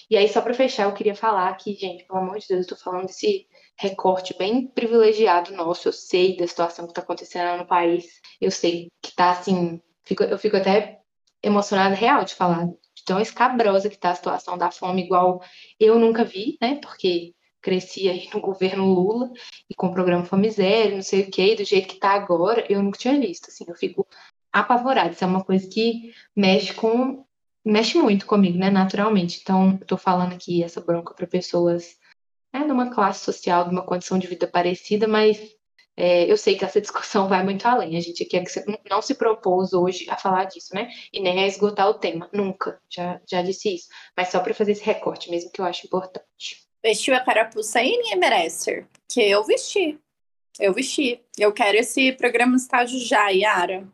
E aí, só para fechar, eu queria falar que, gente, pelo amor de Deus, eu tô falando desse recorte bem privilegiado nosso, eu sei da situação que tá acontecendo no país, eu sei que tá, assim, fico, eu fico até emocionada real de falar de tão escabrosa que tá a situação da fome, igual eu nunca vi, né, porque cresci aí no governo Lula e com o programa Zero, não sei o que, do jeito que tá agora, eu nunca tinha visto, assim, eu fico apavorada, isso é uma coisa que mexe com mexe muito comigo, né, naturalmente. Então, eu tô falando aqui essa bronca para pessoas né, de uma classe social, de uma condição de vida parecida, mas é, eu sei que essa discussão vai muito além. A gente aqui é não se propôs hoje a falar disso, né? E nem a esgotar o tema. Nunca. Já, já disse isso. Mas só para fazer esse recorte mesmo, que eu acho importante. Vestiu a carapuça aí, ninguém merece. Que eu vesti. Eu vesti. Eu quero esse programa estágio já, Yara.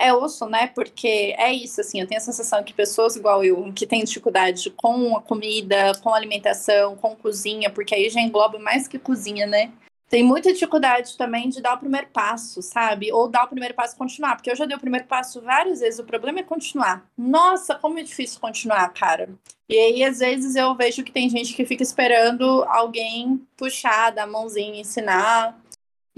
É osso, né? Porque é isso, assim, eu tenho a sensação que pessoas igual eu, que têm dificuldade com a comida, com a alimentação, com cozinha, porque aí já engloba mais que cozinha, né? Tem muita dificuldade também de dar o primeiro passo, sabe? Ou dar o primeiro passo e continuar, porque eu já dei o primeiro passo várias vezes, o problema é continuar. Nossa, como é difícil continuar, cara. E aí, às vezes, eu vejo que tem gente que fica esperando alguém puxar, dar a mãozinha, ensinar.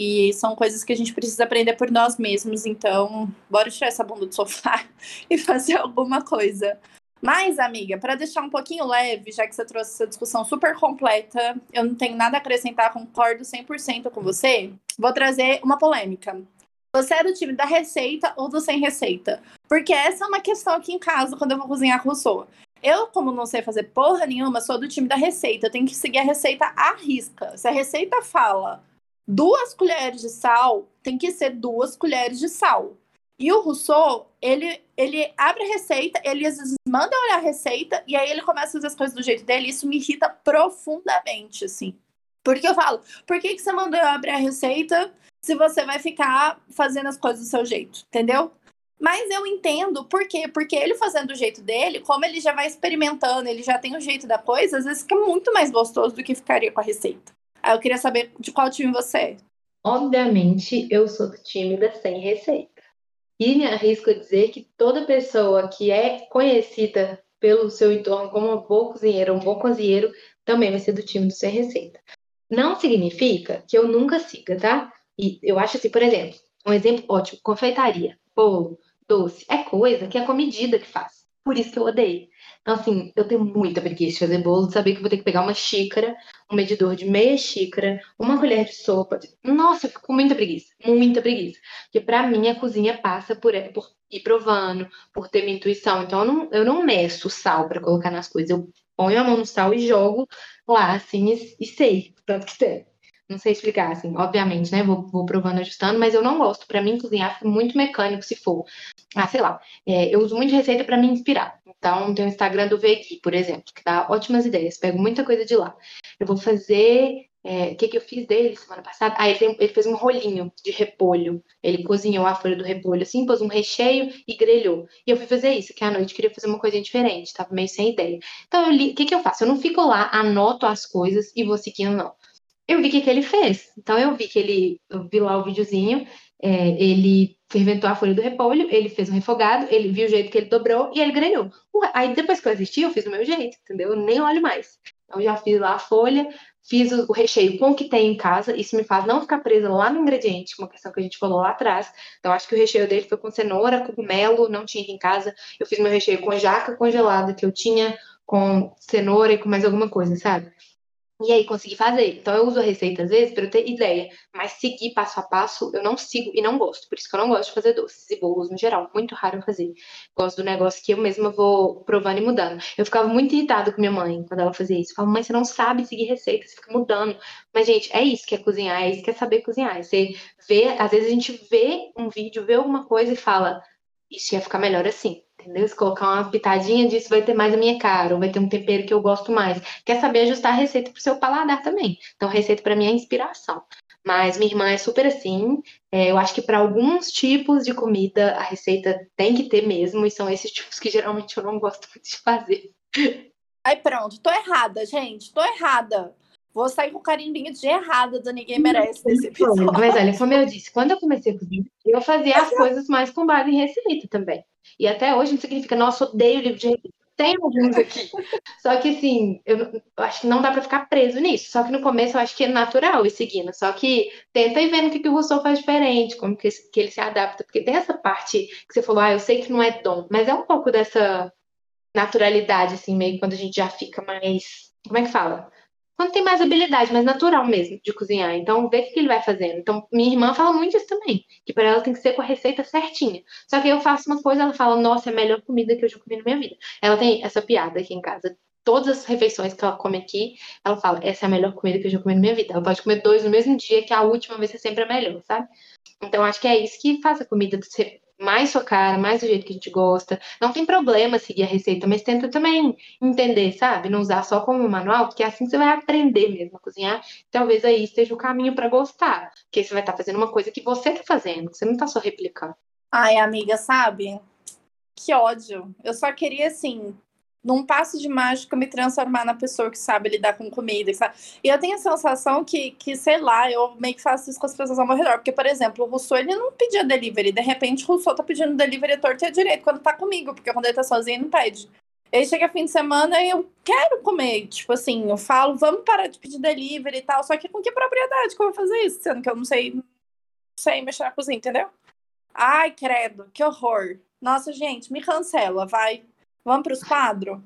E são coisas que a gente precisa aprender por nós mesmos. Então, bora tirar essa bunda do sofá e fazer alguma coisa. Mas, amiga, para deixar um pouquinho leve, já que você trouxe essa discussão super completa, eu não tenho nada a acrescentar, concordo 100% com você, vou trazer uma polêmica. Você é do time da receita ou do sem receita? Porque essa é uma questão aqui em casa quando eu vou cozinhar com Eu, como não sei fazer porra nenhuma, sou do time da receita. Eu tenho que seguir a receita à risca. Se a receita fala duas colheres de sal, tem que ser duas colheres de sal. E o Rousseau, ele, ele abre a receita, ele às vezes manda olhar a receita, e aí ele começa a fazer as coisas do jeito dele, e isso me irrita profundamente, assim. Porque eu falo, por que, que você mandou eu abrir a receita se você vai ficar fazendo as coisas do seu jeito, entendeu? Mas eu entendo por quê? Porque ele fazendo do jeito dele, como ele já vai experimentando, ele já tem o jeito da coisa, às vezes fica muito mais gostoso do que ficaria com a receita. Eu queria saber de qual time você é. Obviamente, eu sou do time da sem receita. E me arrisco a dizer que toda pessoa que é conhecida pelo seu entorno como uma boa cozinheira, um bom cozinheiro, também vai ser do time do sem receita. Não significa que eu nunca siga, tá? E eu acho assim, por exemplo, um exemplo ótimo, confeitaria, bolo, doce, é coisa que é com medida que faz. Por isso que eu odeio. Então, assim, eu tenho muita preguiça de fazer bolo, de saber que vou ter que pegar uma xícara, um medidor de meia xícara, uma colher de sopa. Nossa, eu fico com muita preguiça, muita preguiça. Porque pra mim a cozinha passa por, por ir provando, por ter minha intuição. Então, eu não, eu não meço sal para colocar nas coisas. Eu ponho a mão no sal e jogo lá, assim, e, e sei, tanto que tem. Não sei explicar, assim, obviamente, né? Vou, vou provando, ajustando, mas eu não gosto. Para mim, cozinhar fica muito mecânico se for. Ah, sei lá. É, eu uso muito receita para me inspirar. Então, tem o Instagram do Vegui, por exemplo, que dá ótimas ideias. Pego muita coisa de lá. Eu vou fazer. É, o que, que eu fiz dele semana passada? Ah, ele, ele, fez um rolinho de repolho. Ele cozinhou a folha do repolho assim, pôs um recheio e grelhou. E eu fui fazer isso, que à noite queria fazer uma coisa diferente, tava meio sem ideia. Então, o que, que eu faço? Eu não fico lá, anoto as coisas e vou seguindo, não eu vi o que, que ele fez. Então eu vi que ele, eu vi lá o videozinho, é, ele ferventou a folha do repolho, ele fez um refogado, ele viu o jeito que ele dobrou e ele grelhou. Aí depois que eu assisti, eu fiz do meu jeito, entendeu? Eu nem olho mais. Então já fiz lá a folha, fiz o, recheio com o que tem em casa, isso me faz não ficar presa lá no ingrediente, uma questão que a gente falou lá atrás. Então acho que o recheio dele foi com cenoura, cogumelo, não tinha aqui em casa. Eu fiz meu recheio com jaca congelada que eu tinha com cenoura e com mais alguma coisa, sabe? E aí consegui fazer. Então eu uso receita às vezes para eu ter ideia, mas seguir passo a passo eu não sigo e não gosto. Por isso que eu não gosto de fazer doces e bolos no geral. Muito raro fazer. Gosto do negócio que eu mesma vou provando e mudando. Eu ficava muito irritada com minha mãe quando ela fazia isso. Eu falava, mãe, você não sabe seguir receita, você fica mudando. Mas, gente, é isso que é cozinhar, é isso que é saber cozinhar. É você vê, às vezes a gente vê um vídeo, vê alguma coisa e fala, isso ia ficar melhor assim. Entendeu? Se colocar uma pitadinha disso, vai ter mais a minha cara, ou vai ter um tempero que eu gosto mais. Quer saber ajustar a receita pro seu paladar também. Então, receita para mim é inspiração. Mas minha irmã é super assim. É, eu acho que para alguns tipos de comida a receita tem que ter mesmo, e são esses tipos que geralmente eu não gosto muito de fazer. Aí pronto, tô errada, gente, tô errada. Vou sair com o carimbinho de errada do Ninguém Merece desse episódio. Mas olha, como eu disse, quando eu comecei a cozinhar, eu fazia as coisas mais com base em receita também. E até hoje não significa, nossa, odeio livro de receita. Tem alguns aqui. Só que assim, eu, eu acho que não dá para ficar preso nisso. Só que no começo eu acho que é natural ir seguindo. Só que tenta ir vendo o que, que o Rousseau faz diferente, como que, que ele se adapta. Porque tem essa parte que você falou, ah, eu sei que não é dom, mas é um pouco dessa naturalidade, assim, meio quando a gente já fica mais. Como é que fala? Quando tem mais habilidade, mais natural mesmo de cozinhar. Então, vê o que ele vai fazendo. Então, minha irmã fala muito isso também, que para ela tem que ser com a receita certinha. Só que eu faço uma coisa, ela fala, nossa, é a melhor comida que eu já comi na minha vida. Ela tem essa piada aqui em casa todas as refeições que ela come aqui, ela fala, essa é a melhor comida que eu já comi na minha vida. Ela pode comer dois no mesmo dia, que a última vez é sempre a melhor, sabe? Então, acho que é isso que faz a comida ser mais sua cara, mais do jeito que a gente gosta. Não tem problema seguir a receita, mas tenta também entender, sabe? Não usar só como manual, porque assim você vai aprender mesmo a cozinhar. Talvez aí esteja o caminho para gostar, porque você vai estar tá fazendo uma coisa que você tá fazendo, que você não tá só replicando. Ai, amiga, sabe? Que ódio. Eu só queria, assim, num passo de mágica, me transformar na pessoa que sabe lidar com comida. Sabe? E eu tenho a sensação que, que, sei lá, eu meio que faço isso com as pessoas ao meu redor. Porque, por exemplo, o Rousseau, ele não pedia delivery. De repente, o Rousseau tá pedindo delivery torto e a direito quando tá comigo. Porque quando ele tá sozinho, ele não pede. Aí chega fim de semana e eu quero comer. Tipo assim, eu falo, vamos parar de pedir delivery e tal. Só que com que propriedade que eu vou fazer isso? Sendo que eu não sei, não sei mexer na cozinha, entendeu? Ai, credo, que horror. Nossa, gente, me cancela, vai. Vamos para os quadros?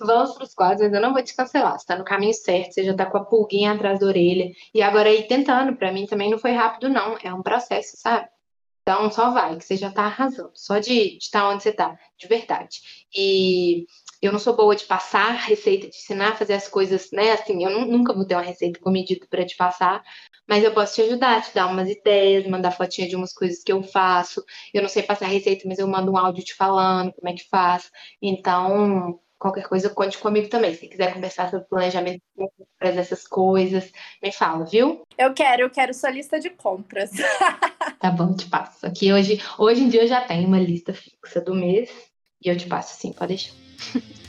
Vamos para os quadros, eu não vou te cancelar. Você está no caminho certo, você já está com a pulguinha atrás da orelha. E agora aí tentando, para mim também não foi rápido, não. É um processo, sabe? Então só vai, que você já está arrasando. Só de estar tá onde você está, de verdade. E eu não sou boa de passar receita, de ensinar a fazer as coisas, né? Assim, eu nunca vou ter uma receita com medida para te passar, mas eu posso te ajudar, te dar umas ideias, mandar fotinha de umas coisas que eu faço. Eu não sei passar receita, mas eu mando um áudio te falando como é que faz. Então, qualquer coisa, conte comigo também. Se quiser conversar sobre planejamento compras, essas coisas, me fala, viu? Eu quero, eu quero sua lista de compras. tá bom, te passo. Aqui hoje, hoje em dia eu já tenho uma lista fixa do mês e eu te passo sim, pode deixar.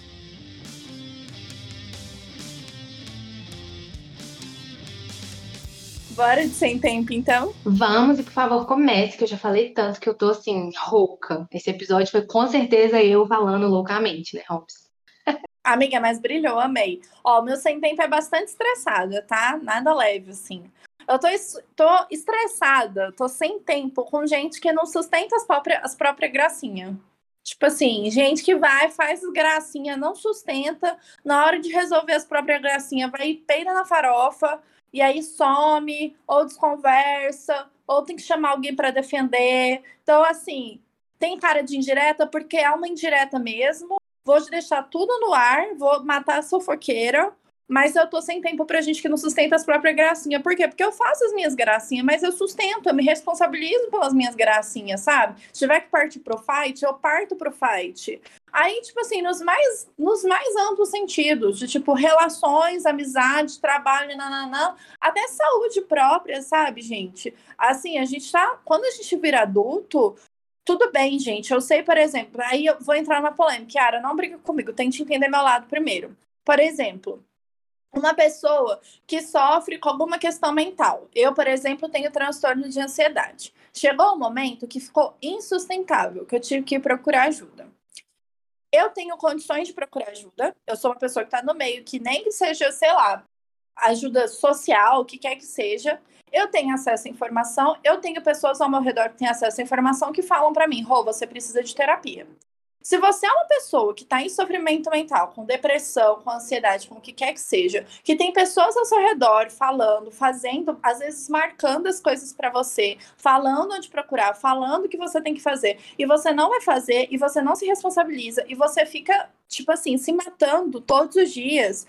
Bora de sem tempo, então? Vamos, e por favor, comece, que eu já falei tanto que eu tô assim, rouca. Esse episódio foi com certeza eu falando loucamente, né, Robson? Amiga, mas brilhou, amei. Ó, meu sem tempo é bastante estressada, tá? Nada leve, assim. Eu tô, tô estressada, tô sem tempo com gente que não sustenta as próprias, as próprias gracinhas. Tipo assim, gente que vai, faz gracinha, não sustenta, na hora de resolver as próprias gracinhas, vai peira na farofa, e aí some, ou desconversa, ou tem que chamar alguém para defender. Então, assim, tem cara de indireta porque é uma indireta mesmo. Vou deixar tudo no ar, vou matar a fofoqueira, mas eu tô sem tempo pra gente que não sustenta as próprias gracinhas. Por quê? Porque eu faço as minhas gracinhas, mas eu sustento, eu me responsabilizo pelas minhas gracinhas, sabe? Se tiver que partir pro fight, eu parto pro fight. Aí, tipo assim, nos mais, nos mais amplos sentidos, de tipo relações, amizade, trabalho, nananã, até saúde própria, sabe, gente? Assim, a gente tá. Quando a gente vira adulto, tudo bem, gente. Eu sei, por exemplo, aí eu vou entrar numa polêmica. Cara, não briga comigo, tente entender meu lado primeiro. Por exemplo, uma pessoa que sofre com alguma questão mental. Eu, por exemplo, tenho transtorno de ansiedade. Chegou um momento que ficou insustentável, que eu tive que procurar ajuda. Eu tenho condições de procurar ajuda. Eu sou uma pessoa que está no meio, que nem que seja, sei lá, ajuda social, o que quer que seja. Eu tenho acesso à informação, eu tenho pessoas ao meu redor que têm acesso à informação que falam para mim, Rô, você precisa de terapia. Se você é uma pessoa que está em sofrimento mental, com depressão, com ansiedade, com o que quer que seja, que tem pessoas ao seu redor falando, fazendo, às vezes marcando as coisas para você, falando onde procurar, falando o que você tem que fazer, e você não vai fazer, e você não se responsabiliza, e você fica, tipo assim, se matando todos os dias,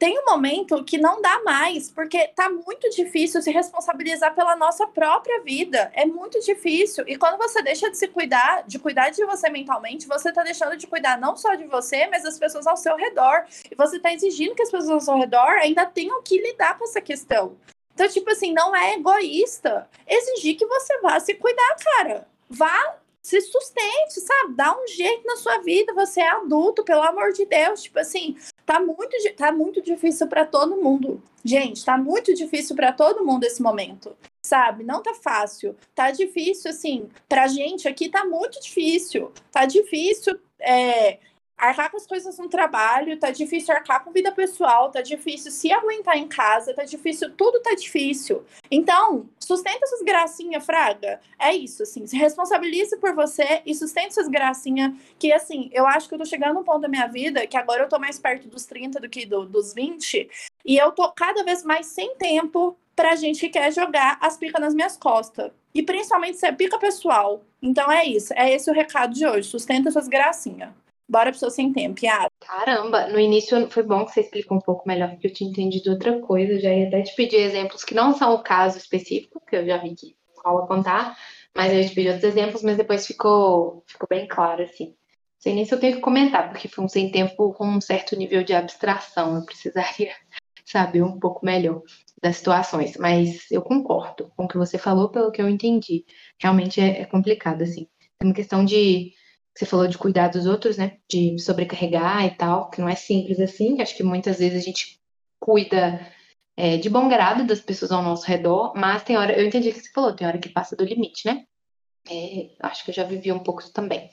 tem um momento que não dá mais, porque tá muito difícil se responsabilizar pela nossa própria vida. É muito difícil. E quando você deixa de se cuidar, de cuidar de você mentalmente, você tá deixando de cuidar não só de você, mas das pessoas ao seu redor. E você tá exigindo que as pessoas ao seu redor ainda tenham que lidar com essa questão. Então, tipo assim, não é egoísta exigir que você vá se cuidar, cara. Vá se sustente, sabe? Dá um jeito na sua vida. Você é adulto, pelo amor de Deus. Tipo assim, Tá muito, tá muito difícil para todo mundo. Gente, tá muito difícil para todo mundo esse momento. Sabe? Não tá fácil. Tá difícil, assim, pra gente aqui tá muito difícil. Tá difícil é, arcar com as coisas no trabalho, tá difícil arcar com vida pessoal, tá difícil se aguentar em casa, tá difícil, tudo tá difícil. Então, sustenta essas gracinhas, Fraga. É isso, assim, se responsabilize por você e sustenta essas gracinhas, que assim, eu acho que eu tô chegando num ponto da minha vida que agora eu tô mais perto dos 30 do que do, dos 20, e eu tô cada vez mais sem tempo pra gente que quer jogar as picas nas minhas costas. E principalmente se é pica pessoal. Então é isso, é esse o recado de hoje. Sustenta suas gracinhas. Bora pro seu sem tempo, Yara. Caramba, no início foi bom que você explicou um pouco melhor, porque eu tinha entendido outra coisa. Eu já ia até te pedir exemplos que não são o caso específico, que eu já vi que rola contar, mas eu te pedir outros exemplos, mas depois ficou, ficou bem claro, assim. Não sei nem se eu tenho que comentar, porque foi um sem tempo com um certo nível de abstração. Eu precisaria saber um pouco melhor das situações, mas eu concordo com o que você falou, pelo que eu entendi. Realmente é, é complicado, assim. É uma questão de você falou de cuidar dos outros, né? De sobrecarregar e tal, que não é simples assim. Acho que muitas vezes a gente cuida é, de bom grado das pessoas ao nosso redor, mas tem hora, eu entendi o que você falou, tem hora que passa do limite, né? É, acho que eu já vivi um pouco também.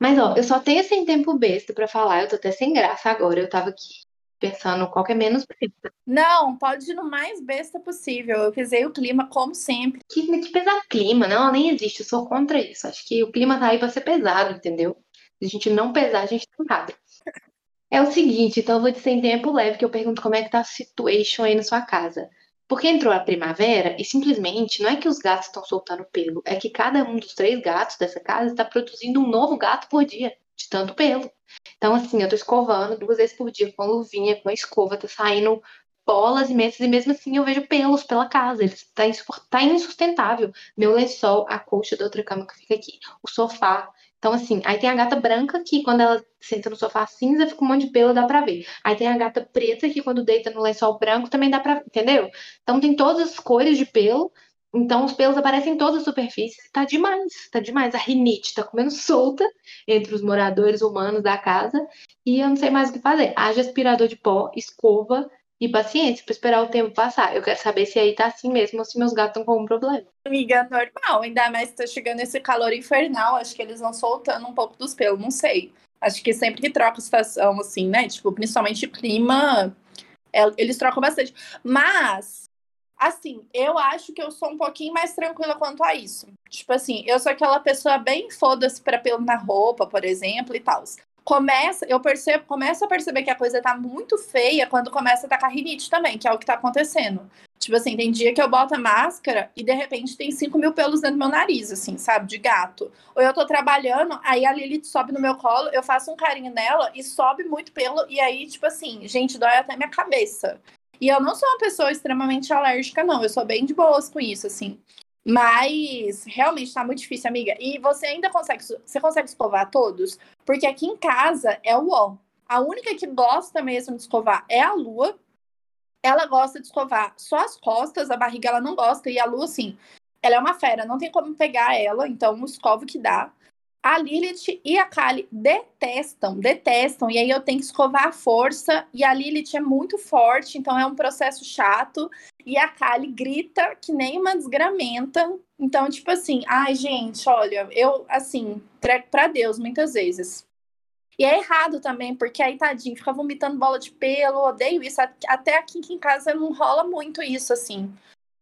Mas, ó, eu só tenho sem tempo besta para falar, eu tô até sem graça agora. Eu tava aqui pensando qual que é menos besta. Não, pode ir no mais besta possível. Eu pisei o clima como sempre. Que, que pesar clima, não, nem existe, eu sou contra isso. Acho que o clima tá aí pra ser pesado, entendeu? Se a gente não pesar, a gente tá nada. É o seguinte, então eu vou de sem tempo leve, que eu pergunto como é que tá a situation aí na sua casa. Porque entrou a primavera e simplesmente não é que os gatos estão soltando pelo, é que cada um dos três gatos dessa casa está produzindo um novo gato por dia, de tanto pelo. Então, assim, eu tô escovando duas vezes por dia com luvinha, com a escova, tá saindo bolas imensas e mesmo assim eu vejo pelos pela casa. Ele tá, tá insustentável. Meu lençol, a colcha da outra cama que fica aqui, o sofá. Então, assim, aí tem a gata branca que quando ela senta no sofá cinza, fica um monte de pelo, dá pra ver. Aí tem a gata preta que quando deita no lençol branco também dá pra, entendeu? Então tem todas as cores de pelo. Então os pelos aparecem em todas as superfícies. Tá demais, tá demais. A rinite tá comendo solta entre os moradores humanos da casa. E eu não sei mais o que fazer. Haja aspirador de pó, escova e paciência para esperar o tempo passar. Eu quero saber se aí tá assim mesmo ou se meus gatos estão com algum problema. Amiga, normal. Ainda mais que tá chegando esse calor infernal. Acho que eles vão soltando um pouco dos pelos, não sei. Acho que sempre que troca estação, assim, né? Tipo, principalmente clima, é, eles trocam bastante. Mas Assim, eu acho que eu sou um pouquinho mais tranquila quanto a isso. Tipo assim, eu sou aquela pessoa bem foda-se pra pelo na roupa, por exemplo, e tal. Começa, eu percebo, começo a perceber que a coisa tá muito feia quando começa a tacar rinite também, que é o que tá acontecendo. Tipo assim, tem dia que eu boto a máscara e de repente tem 5 mil pelos dentro do meu nariz, assim, sabe? De gato. Ou eu tô trabalhando, aí a Lilith sobe no meu colo, eu faço um carinho nela e sobe muito pelo, e aí, tipo assim, gente, dói até minha cabeça. E eu não sou uma pessoa extremamente alérgica, não. Eu sou bem de boas com isso, assim. Mas realmente tá muito difícil, amiga. E você ainda consegue. Você consegue escovar todos? Porque aqui em casa é o ó. A única que gosta mesmo de escovar é a Lua. Ela gosta de escovar só as costas, a barriga ela não gosta. E a Lua, assim, ela é uma fera, não tem como pegar ela, então escova que dá. A Lilith e a Kali detestam, detestam, e aí eu tenho que escovar a força, e a Lilith é muito forte, então é um processo chato, e a Kali grita que nem uma desgramenta. Então, tipo assim, ai, gente, olha, eu, assim, treco pra Deus muitas vezes. E é errado também, porque aí, tadinho, fica vomitando bola de pelo, odeio isso. Até aqui em casa não rola muito isso, assim.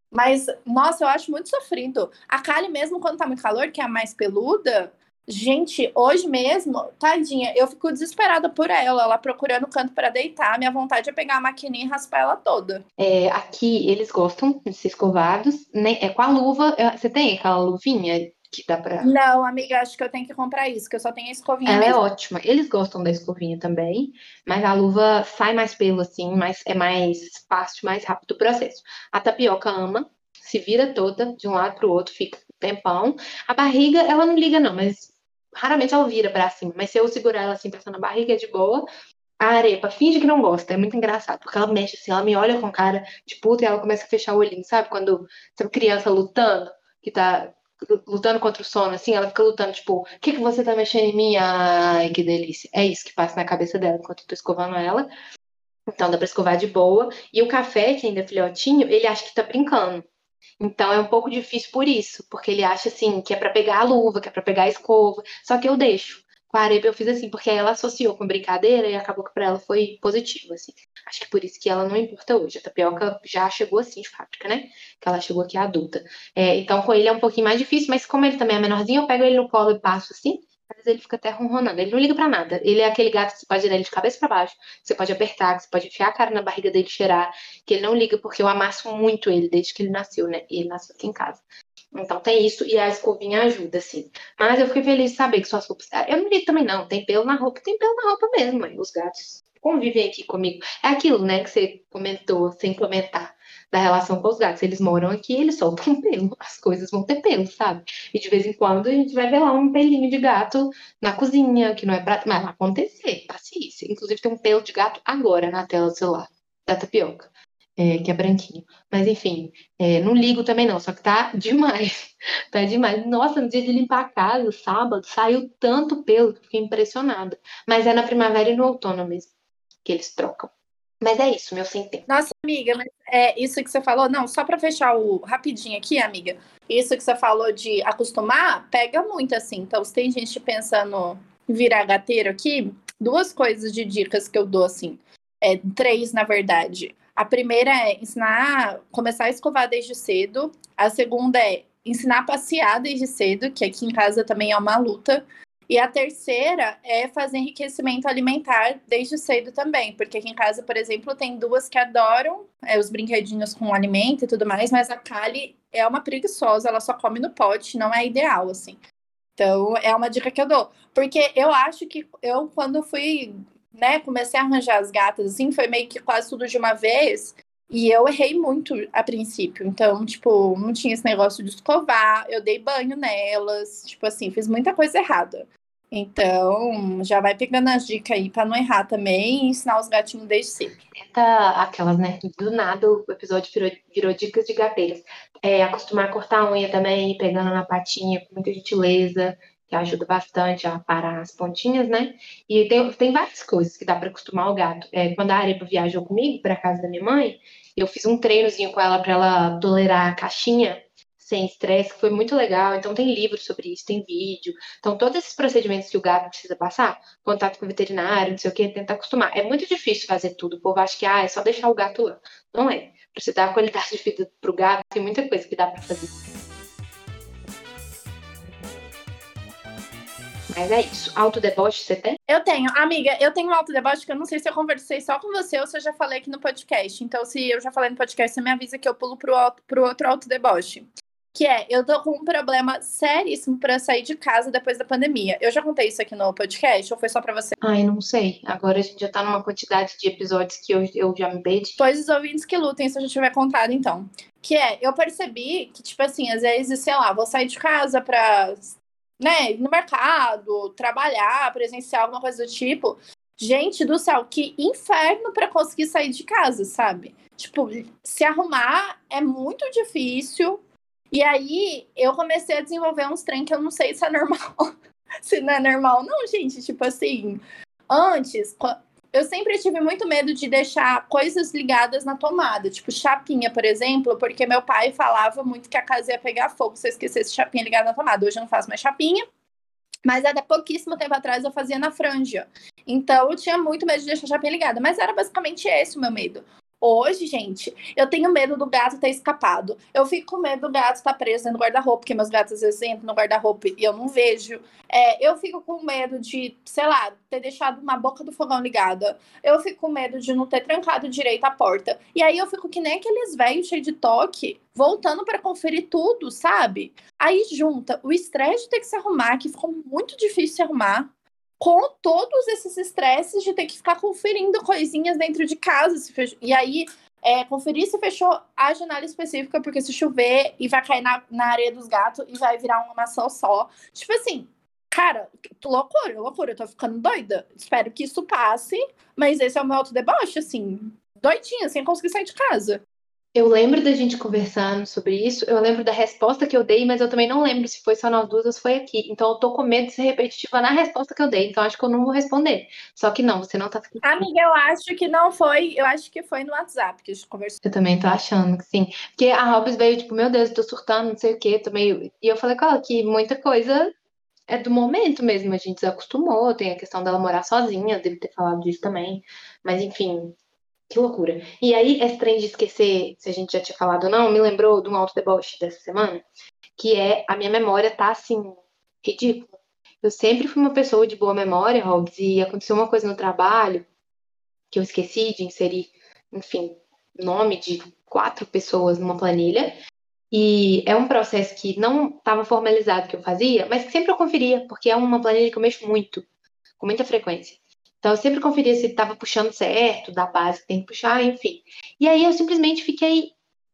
Mas, nossa, eu acho muito sofrido. A Kali, mesmo quando tá muito calor, que é a mais peluda, Gente, hoje mesmo, tadinha, eu fico desesperada por ela, ela procurando canto para deitar. Minha vontade é pegar a maquininha e raspar ela toda. É, aqui eles gostam de ser escovados, né? É com a luva. Você tem aquela luvinha que dá pra. Não, amiga, acho que eu tenho que comprar isso, que eu só tenho a escovinha. Ela é mesmo. é ótima. Eles gostam da escovinha também, mas a luva sai mais pelo assim, mas é mais fácil, mais rápido o processo. A tapioca ama, se vira toda de um lado pro outro, fica um tempão. A barriga, ela não liga, não, mas raramente ela vira pra cima, mas se eu segurar ela assim, passando a barriga, é de boa. A arepa finge que não gosta, é muito engraçado, porque ela mexe assim, ela me olha com cara de puta e ela começa a fechar o olhinho, sabe? Quando você criança lutando, que tá lutando contra o sono, assim, ela fica lutando, tipo, o que, que você tá mexendo em mim? Ai, que delícia. É isso que passa na cabeça dela enquanto eu tô escovando ela. Então dá pra escovar de boa. E o café, que ainda é filhotinho, ele acha que tá brincando. Então é um pouco difícil por isso, porque ele acha assim que é para pegar a luva, que é para pegar a escova. Só que eu deixo. Com a arepa eu fiz assim, porque aí ela associou com brincadeira e acabou que para ela foi positivo, assim. Acho que por isso que ela não importa hoje. A tapioca já chegou assim de fábrica, né? Que ela chegou aqui adulta. É, então com ele é um pouquinho mais difícil, mas como ele também é menorzinho, eu pego ele no colo e passo assim. Vezes ele fica até ronronando. Ele não liga para nada. Ele é aquele gato que você pode dar ele de cabeça para baixo, você pode apertar, você pode enfiar a cara na barriga dele cheirar, que ele não liga porque eu amasso muito ele desde que ele nasceu, né? E ele nasceu aqui em casa. Então tem isso e a escovinha ajuda, assim. Mas eu fiquei feliz de saber que suas roupas. Eu não li também, não. Tem pelo na roupa, tem pelo na roupa mesmo, mãe. Os gatos convivem aqui comigo. É aquilo, né, que você comentou sem comentar da relação com os gatos. Eles moram aqui, eles soltam pelo. As coisas vão ter pelo, sabe? E de vez em quando a gente vai ver lá um pelinho de gato na cozinha, que não é pra. Mas vai acontecer, paciência. Inclusive tem um pelo de gato agora na tela do celular, da tapioca é, que é branquinho. Mas enfim, é, não ligo também não, só que tá demais. tá demais. Nossa, no dia de limpar a casa, sábado, saiu tanto pelo que fiquei impressionada. Mas é na primavera e no outono mesmo que eles trocam. Mas é isso, meu sem tempo. Nossa, amiga, mas é isso que você falou. Não, só para fechar o rapidinho aqui, amiga. Isso que você falou de acostumar, pega muito assim. Então, se tem gente pensando em virar gateiro aqui, duas coisas de dicas que eu dou assim. É, três, na verdade. A primeira é ensinar, começar a escovar desde cedo. A segunda é ensinar a passear desde cedo, que aqui em casa também é uma luta. E a terceira é fazer enriquecimento alimentar desde cedo também, porque aqui em casa, por exemplo, tem duas que adoram é, os brinquedinhos com alimento e tudo mais, mas a Kali é uma preguiçosa, ela só come no pote, não é ideal, assim. Então, é uma dica que eu dou. Porque eu acho que eu, quando fui né, comecei a arranjar as gatas, assim, foi meio que quase tudo de uma vez. E eu errei muito a princípio. Então, tipo, não tinha esse negócio de escovar, eu dei banho nelas, tipo assim, fiz muita coisa errada. Então, já vai pegando as dicas aí para não errar também e ensinar os gatinhos desde cedo. Tenta aquelas, né? Do nada o episódio virou, virou dicas de gateiras. É, acostumar a cortar a unha também, pegando na patinha com muita gentileza que ajuda bastante a parar as pontinhas, né? E tem, tem várias coisas que dá para acostumar o gato. É, quando a Arepa viajou comigo para casa da minha mãe, eu fiz um treinozinho com ela para ela tolerar a caixinha sem estresse, que foi muito legal. Então tem livro sobre isso, tem vídeo. Então todos esses procedimentos que o gato precisa passar, contato com o veterinário, não sei o que, tenta acostumar. É muito difícil fazer tudo. O povo acha que ah, é só deixar o gato lá. Não é. Para você dar qualidade de vida pro gato, tem muita coisa que dá para fazer. Mas é isso. Autodeboche você tem? Eu tenho. Amiga, eu tenho um autodeboche que eu não sei se eu conversei só com você ou se eu já falei aqui no podcast. Então, se eu já falei no podcast, você me avisa que eu pulo pro, auto, pro outro autodeboche. Que é, eu tô com um problema seríssimo para sair de casa depois da pandemia. Eu já contei isso aqui no podcast ou foi só para você? Ai, não sei. Agora a gente já tá numa quantidade de episódios que eu, eu já me perdi. Pois os ouvintes que lutem se eu já tiver contado, então. Que é, eu percebi que, tipo assim, às vezes, sei lá, vou sair de casa pra né, no mercado, trabalhar, presenciar alguma coisa do tipo. Gente do céu, que inferno para conseguir sair de casa, sabe? Tipo, se arrumar é muito difícil. E aí eu comecei a desenvolver uns trem que eu não sei se é normal. se não é normal, não, gente. Tipo assim, antes, eu sempre tive muito medo de deixar coisas ligadas na tomada, tipo chapinha, por exemplo, porque meu pai falava muito que a casa ia pegar fogo se eu esquecesse chapinha ligada na tomada. Hoje eu não faço mais chapinha, mas até pouquíssimo tempo atrás eu fazia na franja. Então eu tinha muito medo de deixar a chapinha ligada, mas era basicamente esse o meu medo. Hoje, gente, eu tenho medo do gato ter escapado. Eu fico com medo do gato estar preso dentro do guarda-roupa, porque meus gatos às vezes entram no guarda-roupa e eu não vejo. É, eu fico com medo de, sei lá, ter deixado uma boca do fogão ligada. Eu fico com medo de não ter trancado direito a porta. E aí eu fico que nem aqueles velhos cheios de toque, voltando para conferir tudo, sabe? Aí junta o estresse de ter que se arrumar, que ficou muito difícil se arrumar com todos esses estresses de ter que ficar conferindo coisinhas dentro de casa. E aí, é, conferir se fechou a janela específica, porque se chover e vai cair na, na areia dos gatos e vai virar uma maçã só. Tipo assim, cara, loucura, loucura, eu tô ficando doida. Espero que isso passe, mas esse é o meu autodeboche, assim, doidinha, sem conseguir sair de casa. Eu lembro da gente conversando sobre isso, eu lembro da resposta que eu dei, mas eu também não lembro se foi só nós duas ou se foi aqui. Então eu tô com medo de ser repetitiva na resposta que eu dei, então acho que eu não vou responder. Só que não, você não tá Amiga, eu acho que não foi, eu acho que foi no WhatsApp que a gente conversou. Eu também tô achando que sim. Porque a Robs veio, tipo, meu Deus, eu tô surtando, não sei o quê, tô meio. E eu falei com ela que muita coisa é do momento mesmo, a gente desacostumou, tem a questão dela morar sozinha, eu devo ter falado disso também. Mas enfim, que loucura. E aí, esse trem de esquecer se a gente já tinha falado ou não, me lembrou de um auto-deboche dessa semana, que é a minha memória tá assim, ridícula. Eu sempre fui uma pessoa de boa memória, Hobbs, e aconteceu uma coisa no trabalho que eu esqueci de inserir, enfim, nome de quatro pessoas numa planilha. E é um processo que não estava formalizado que eu fazia, mas que sempre eu conferia, porque é uma planilha que eu mexo muito, com muita frequência. Então eu sempre conferia se estava puxando certo, da base que tem que puxar, enfim. E aí eu simplesmente fiquei.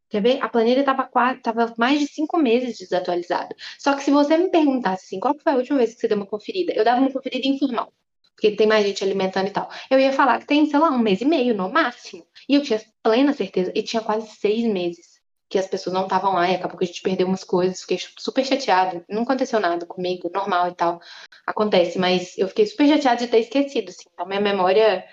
Quer ver? A planilha estava tava mais de cinco meses desatualizada. Só que se você me perguntasse assim, qual foi a última vez que você deu uma conferida? Eu dava uma conferida informal porque tem mais gente alimentando e tal. Eu ia falar que tem, sei lá, um mês e meio no máximo. E eu tinha plena certeza. E tinha quase seis meses que as pessoas não estavam lá e acabou que a gente perdeu umas coisas. Fiquei super chateada. Não aconteceu nada comigo, normal e tal. Acontece, mas eu fiquei super chateada de ter esquecido, assim. Então, minha memória,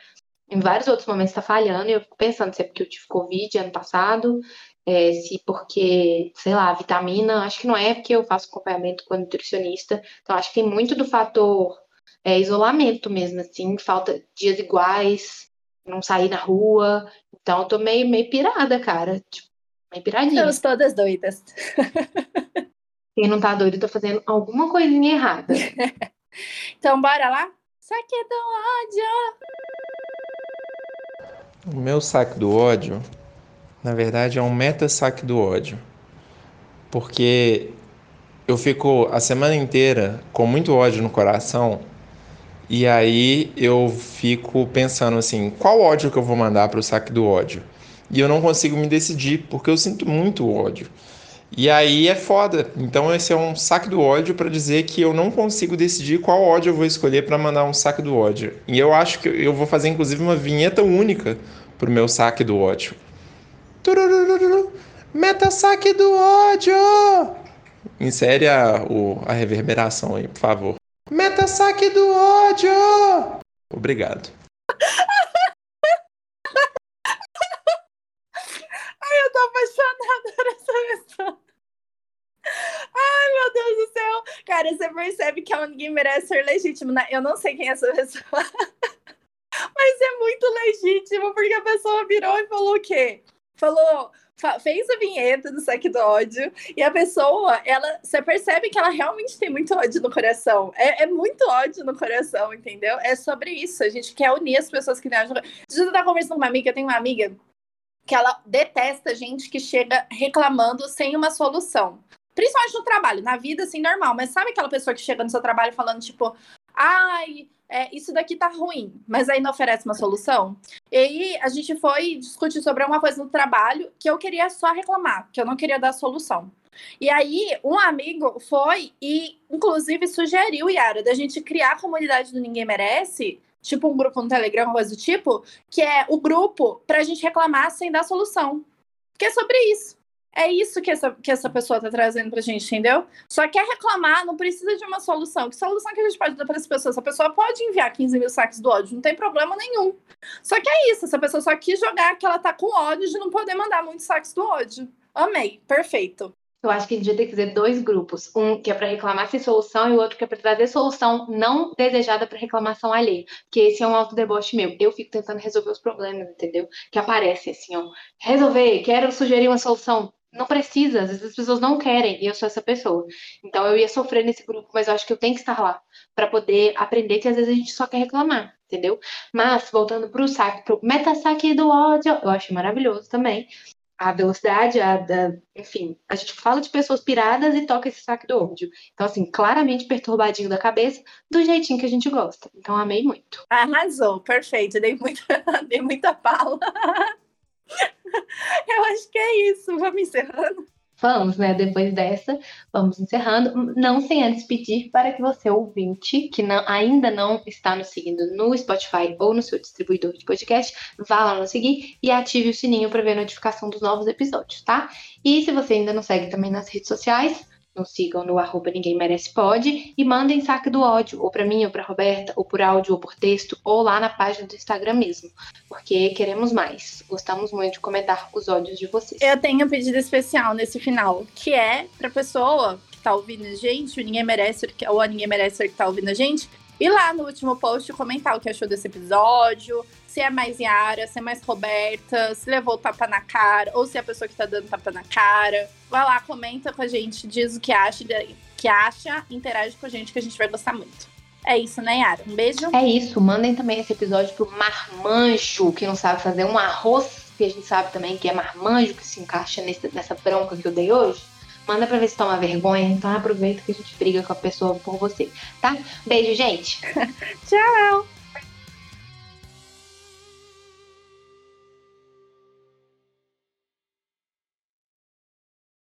em vários outros momentos, está falhando. E eu fico pensando se é porque eu tive Covid ano passado, é, se porque, sei lá, vitamina. Acho que não é porque eu faço acompanhamento com a nutricionista. Então, acho que tem muito do fator é, isolamento mesmo, assim, falta dias iguais, não sair na rua. Então eu tô meio, meio pirada, cara. Tipo, meio piradinha. Estamos todas doidas. Quem não tá doido tá fazendo alguma coisinha errada. então bora lá? Saque do ódio! O meu saque do ódio, na verdade, é um meta saque do ódio. Porque eu fico a semana inteira com muito ódio no coração e aí eu fico pensando assim, qual ódio que eu vou mandar para o saque do ódio? E eu não consigo me decidir, porque eu sinto muito ódio. E aí é foda. Então esse é um saque do ódio para dizer que eu não consigo decidir qual ódio eu vou escolher para mandar um saque do ódio. E eu acho que eu vou fazer inclusive uma vinheta única pro meu saque do ódio. Meta saque do ódio! Insere a, o, a reverberação aí, por favor. Meta saque do ódio! Obrigado. Ai, eu tô apaixonada por essa pessoa. Ai, meu Deus do céu. Cara, você percebe que ninguém merece ser legítimo, né? Eu não sei quem é essa pessoa. Mas é muito legítimo, porque a pessoa virou e falou o quê? Falou, fez a vinheta do Saque do Ódio e a pessoa, ela, você percebe que ela realmente tem muito ódio no coração. É, é muito ódio no coração, entendeu? É sobre isso. A gente quer unir as pessoas que têm ódio. Deixa eu estar conversando com uma amiga, eu tenho uma amiga que ela detesta gente que chega reclamando sem uma solução. Principalmente no trabalho, na vida, assim, normal. Mas sabe aquela pessoa que chega no seu trabalho falando, tipo, ai, é, isso daqui tá ruim, mas aí não oferece uma solução. E aí a gente foi discutir sobre uma coisa no trabalho que eu queria só reclamar, que eu não queria dar solução. E aí, um amigo foi e, inclusive, sugeriu, Yara, da gente criar a comunidade do Ninguém Merece, tipo um grupo no Telegram, coisa do tipo, que é o grupo pra gente reclamar sem dar solução. Que é sobre isso. É isso que essa, que essa pessoa tá trazendo pra gente, entendeu? Só quer reclamar, não precisa de uma solução. Que solução que a gente pode dar para essa pessoa? Essa pessoa pode enviar 15 mil saques do ódio, não tem problema nenhum. Só que é isso, essa pessoa só quis jogar que ela tá com ódio de não poder mandar muitos saques do ódio. Amei, perfeito. Eu acho que a gente devia ter que fazer dois grupos. Um que é para reclamar sem solução e o outro que é para trazer solução não desejada para reclamação alheia. Porque esse é um autodeboche meu. Eu fico tentando resolver os problemas, entendeu? Que aparecem assim, ó. Resolver, quero sugerir uma solução não precisa, às vezes as pessoas não querem, e eu sou essa pessoa. Então eu ia sofrer nesse grupo, mas eu acho que eu tenho que estar lá para poder aprender que às vezes a gente só quer reclamar, entendeu? Mas voltando para o saque, para o meta saque do ódio, eu achei maravilhoso também. A velocidade, a, enfim, a gente fala de pessoas piradas e toca esse saque do ódio. Então, assim, claramente perturbadinho da cabeça, do jeitinho que a gente gosta. Então, amei muito. Arrasou, perfeito. Dei muita, dei muita fala. Eu acho que é isso. Vamos encerrando. Vamos, né? Depois dessa, vamos encerrando. Não sem antes pedir para que você, ouvinte, que não, ainda não está nos seguindo no Spotify ou no seu distribuidor de podcast, vá lá nos seguir e ative o sininho para ver a notificação dos novos episódios, tá? E se você ainda não segue também nas redes sociais, nos sigam no arroba Ninguém Merece Pode e mandem saque do ódio, ou para mim, ou para Roberta, ou por áudio, ou por texto, ou lá na página do Instagram mesmo, porque queremos mais. Gostamos muito de comentar os ódios de vocês. Eu tenho um pedido especial nesse final, que é pra pessoa que tá ouvindo a gente, o Ninguém Merece, ou a Ninguém Merece que tá ouvindo a gente, ir lá no último post comentar o que achou desse episódio, se é mais Yara, se é mais Roberta, se levou tapa na cara, ou se é a pessoa que tá dando tapa na cara. Vai lá, comenta com a gente, diz o que acha, que acha, interage com a gente que a gente vai gostar muito. É isso, né, Yara? Um beijo. É isso. Mandem também esse episódio pro marmanjo, que não sabe fazer um arroz, que a gente sabe também que é marmanjo, que se encaixa nesse, nessa bronca que eu dei hoje. Manda pra ver se toma vergonha. Então aproveita que a gente briga com a pessoa por você, tá? Beijo, gente. Tchau.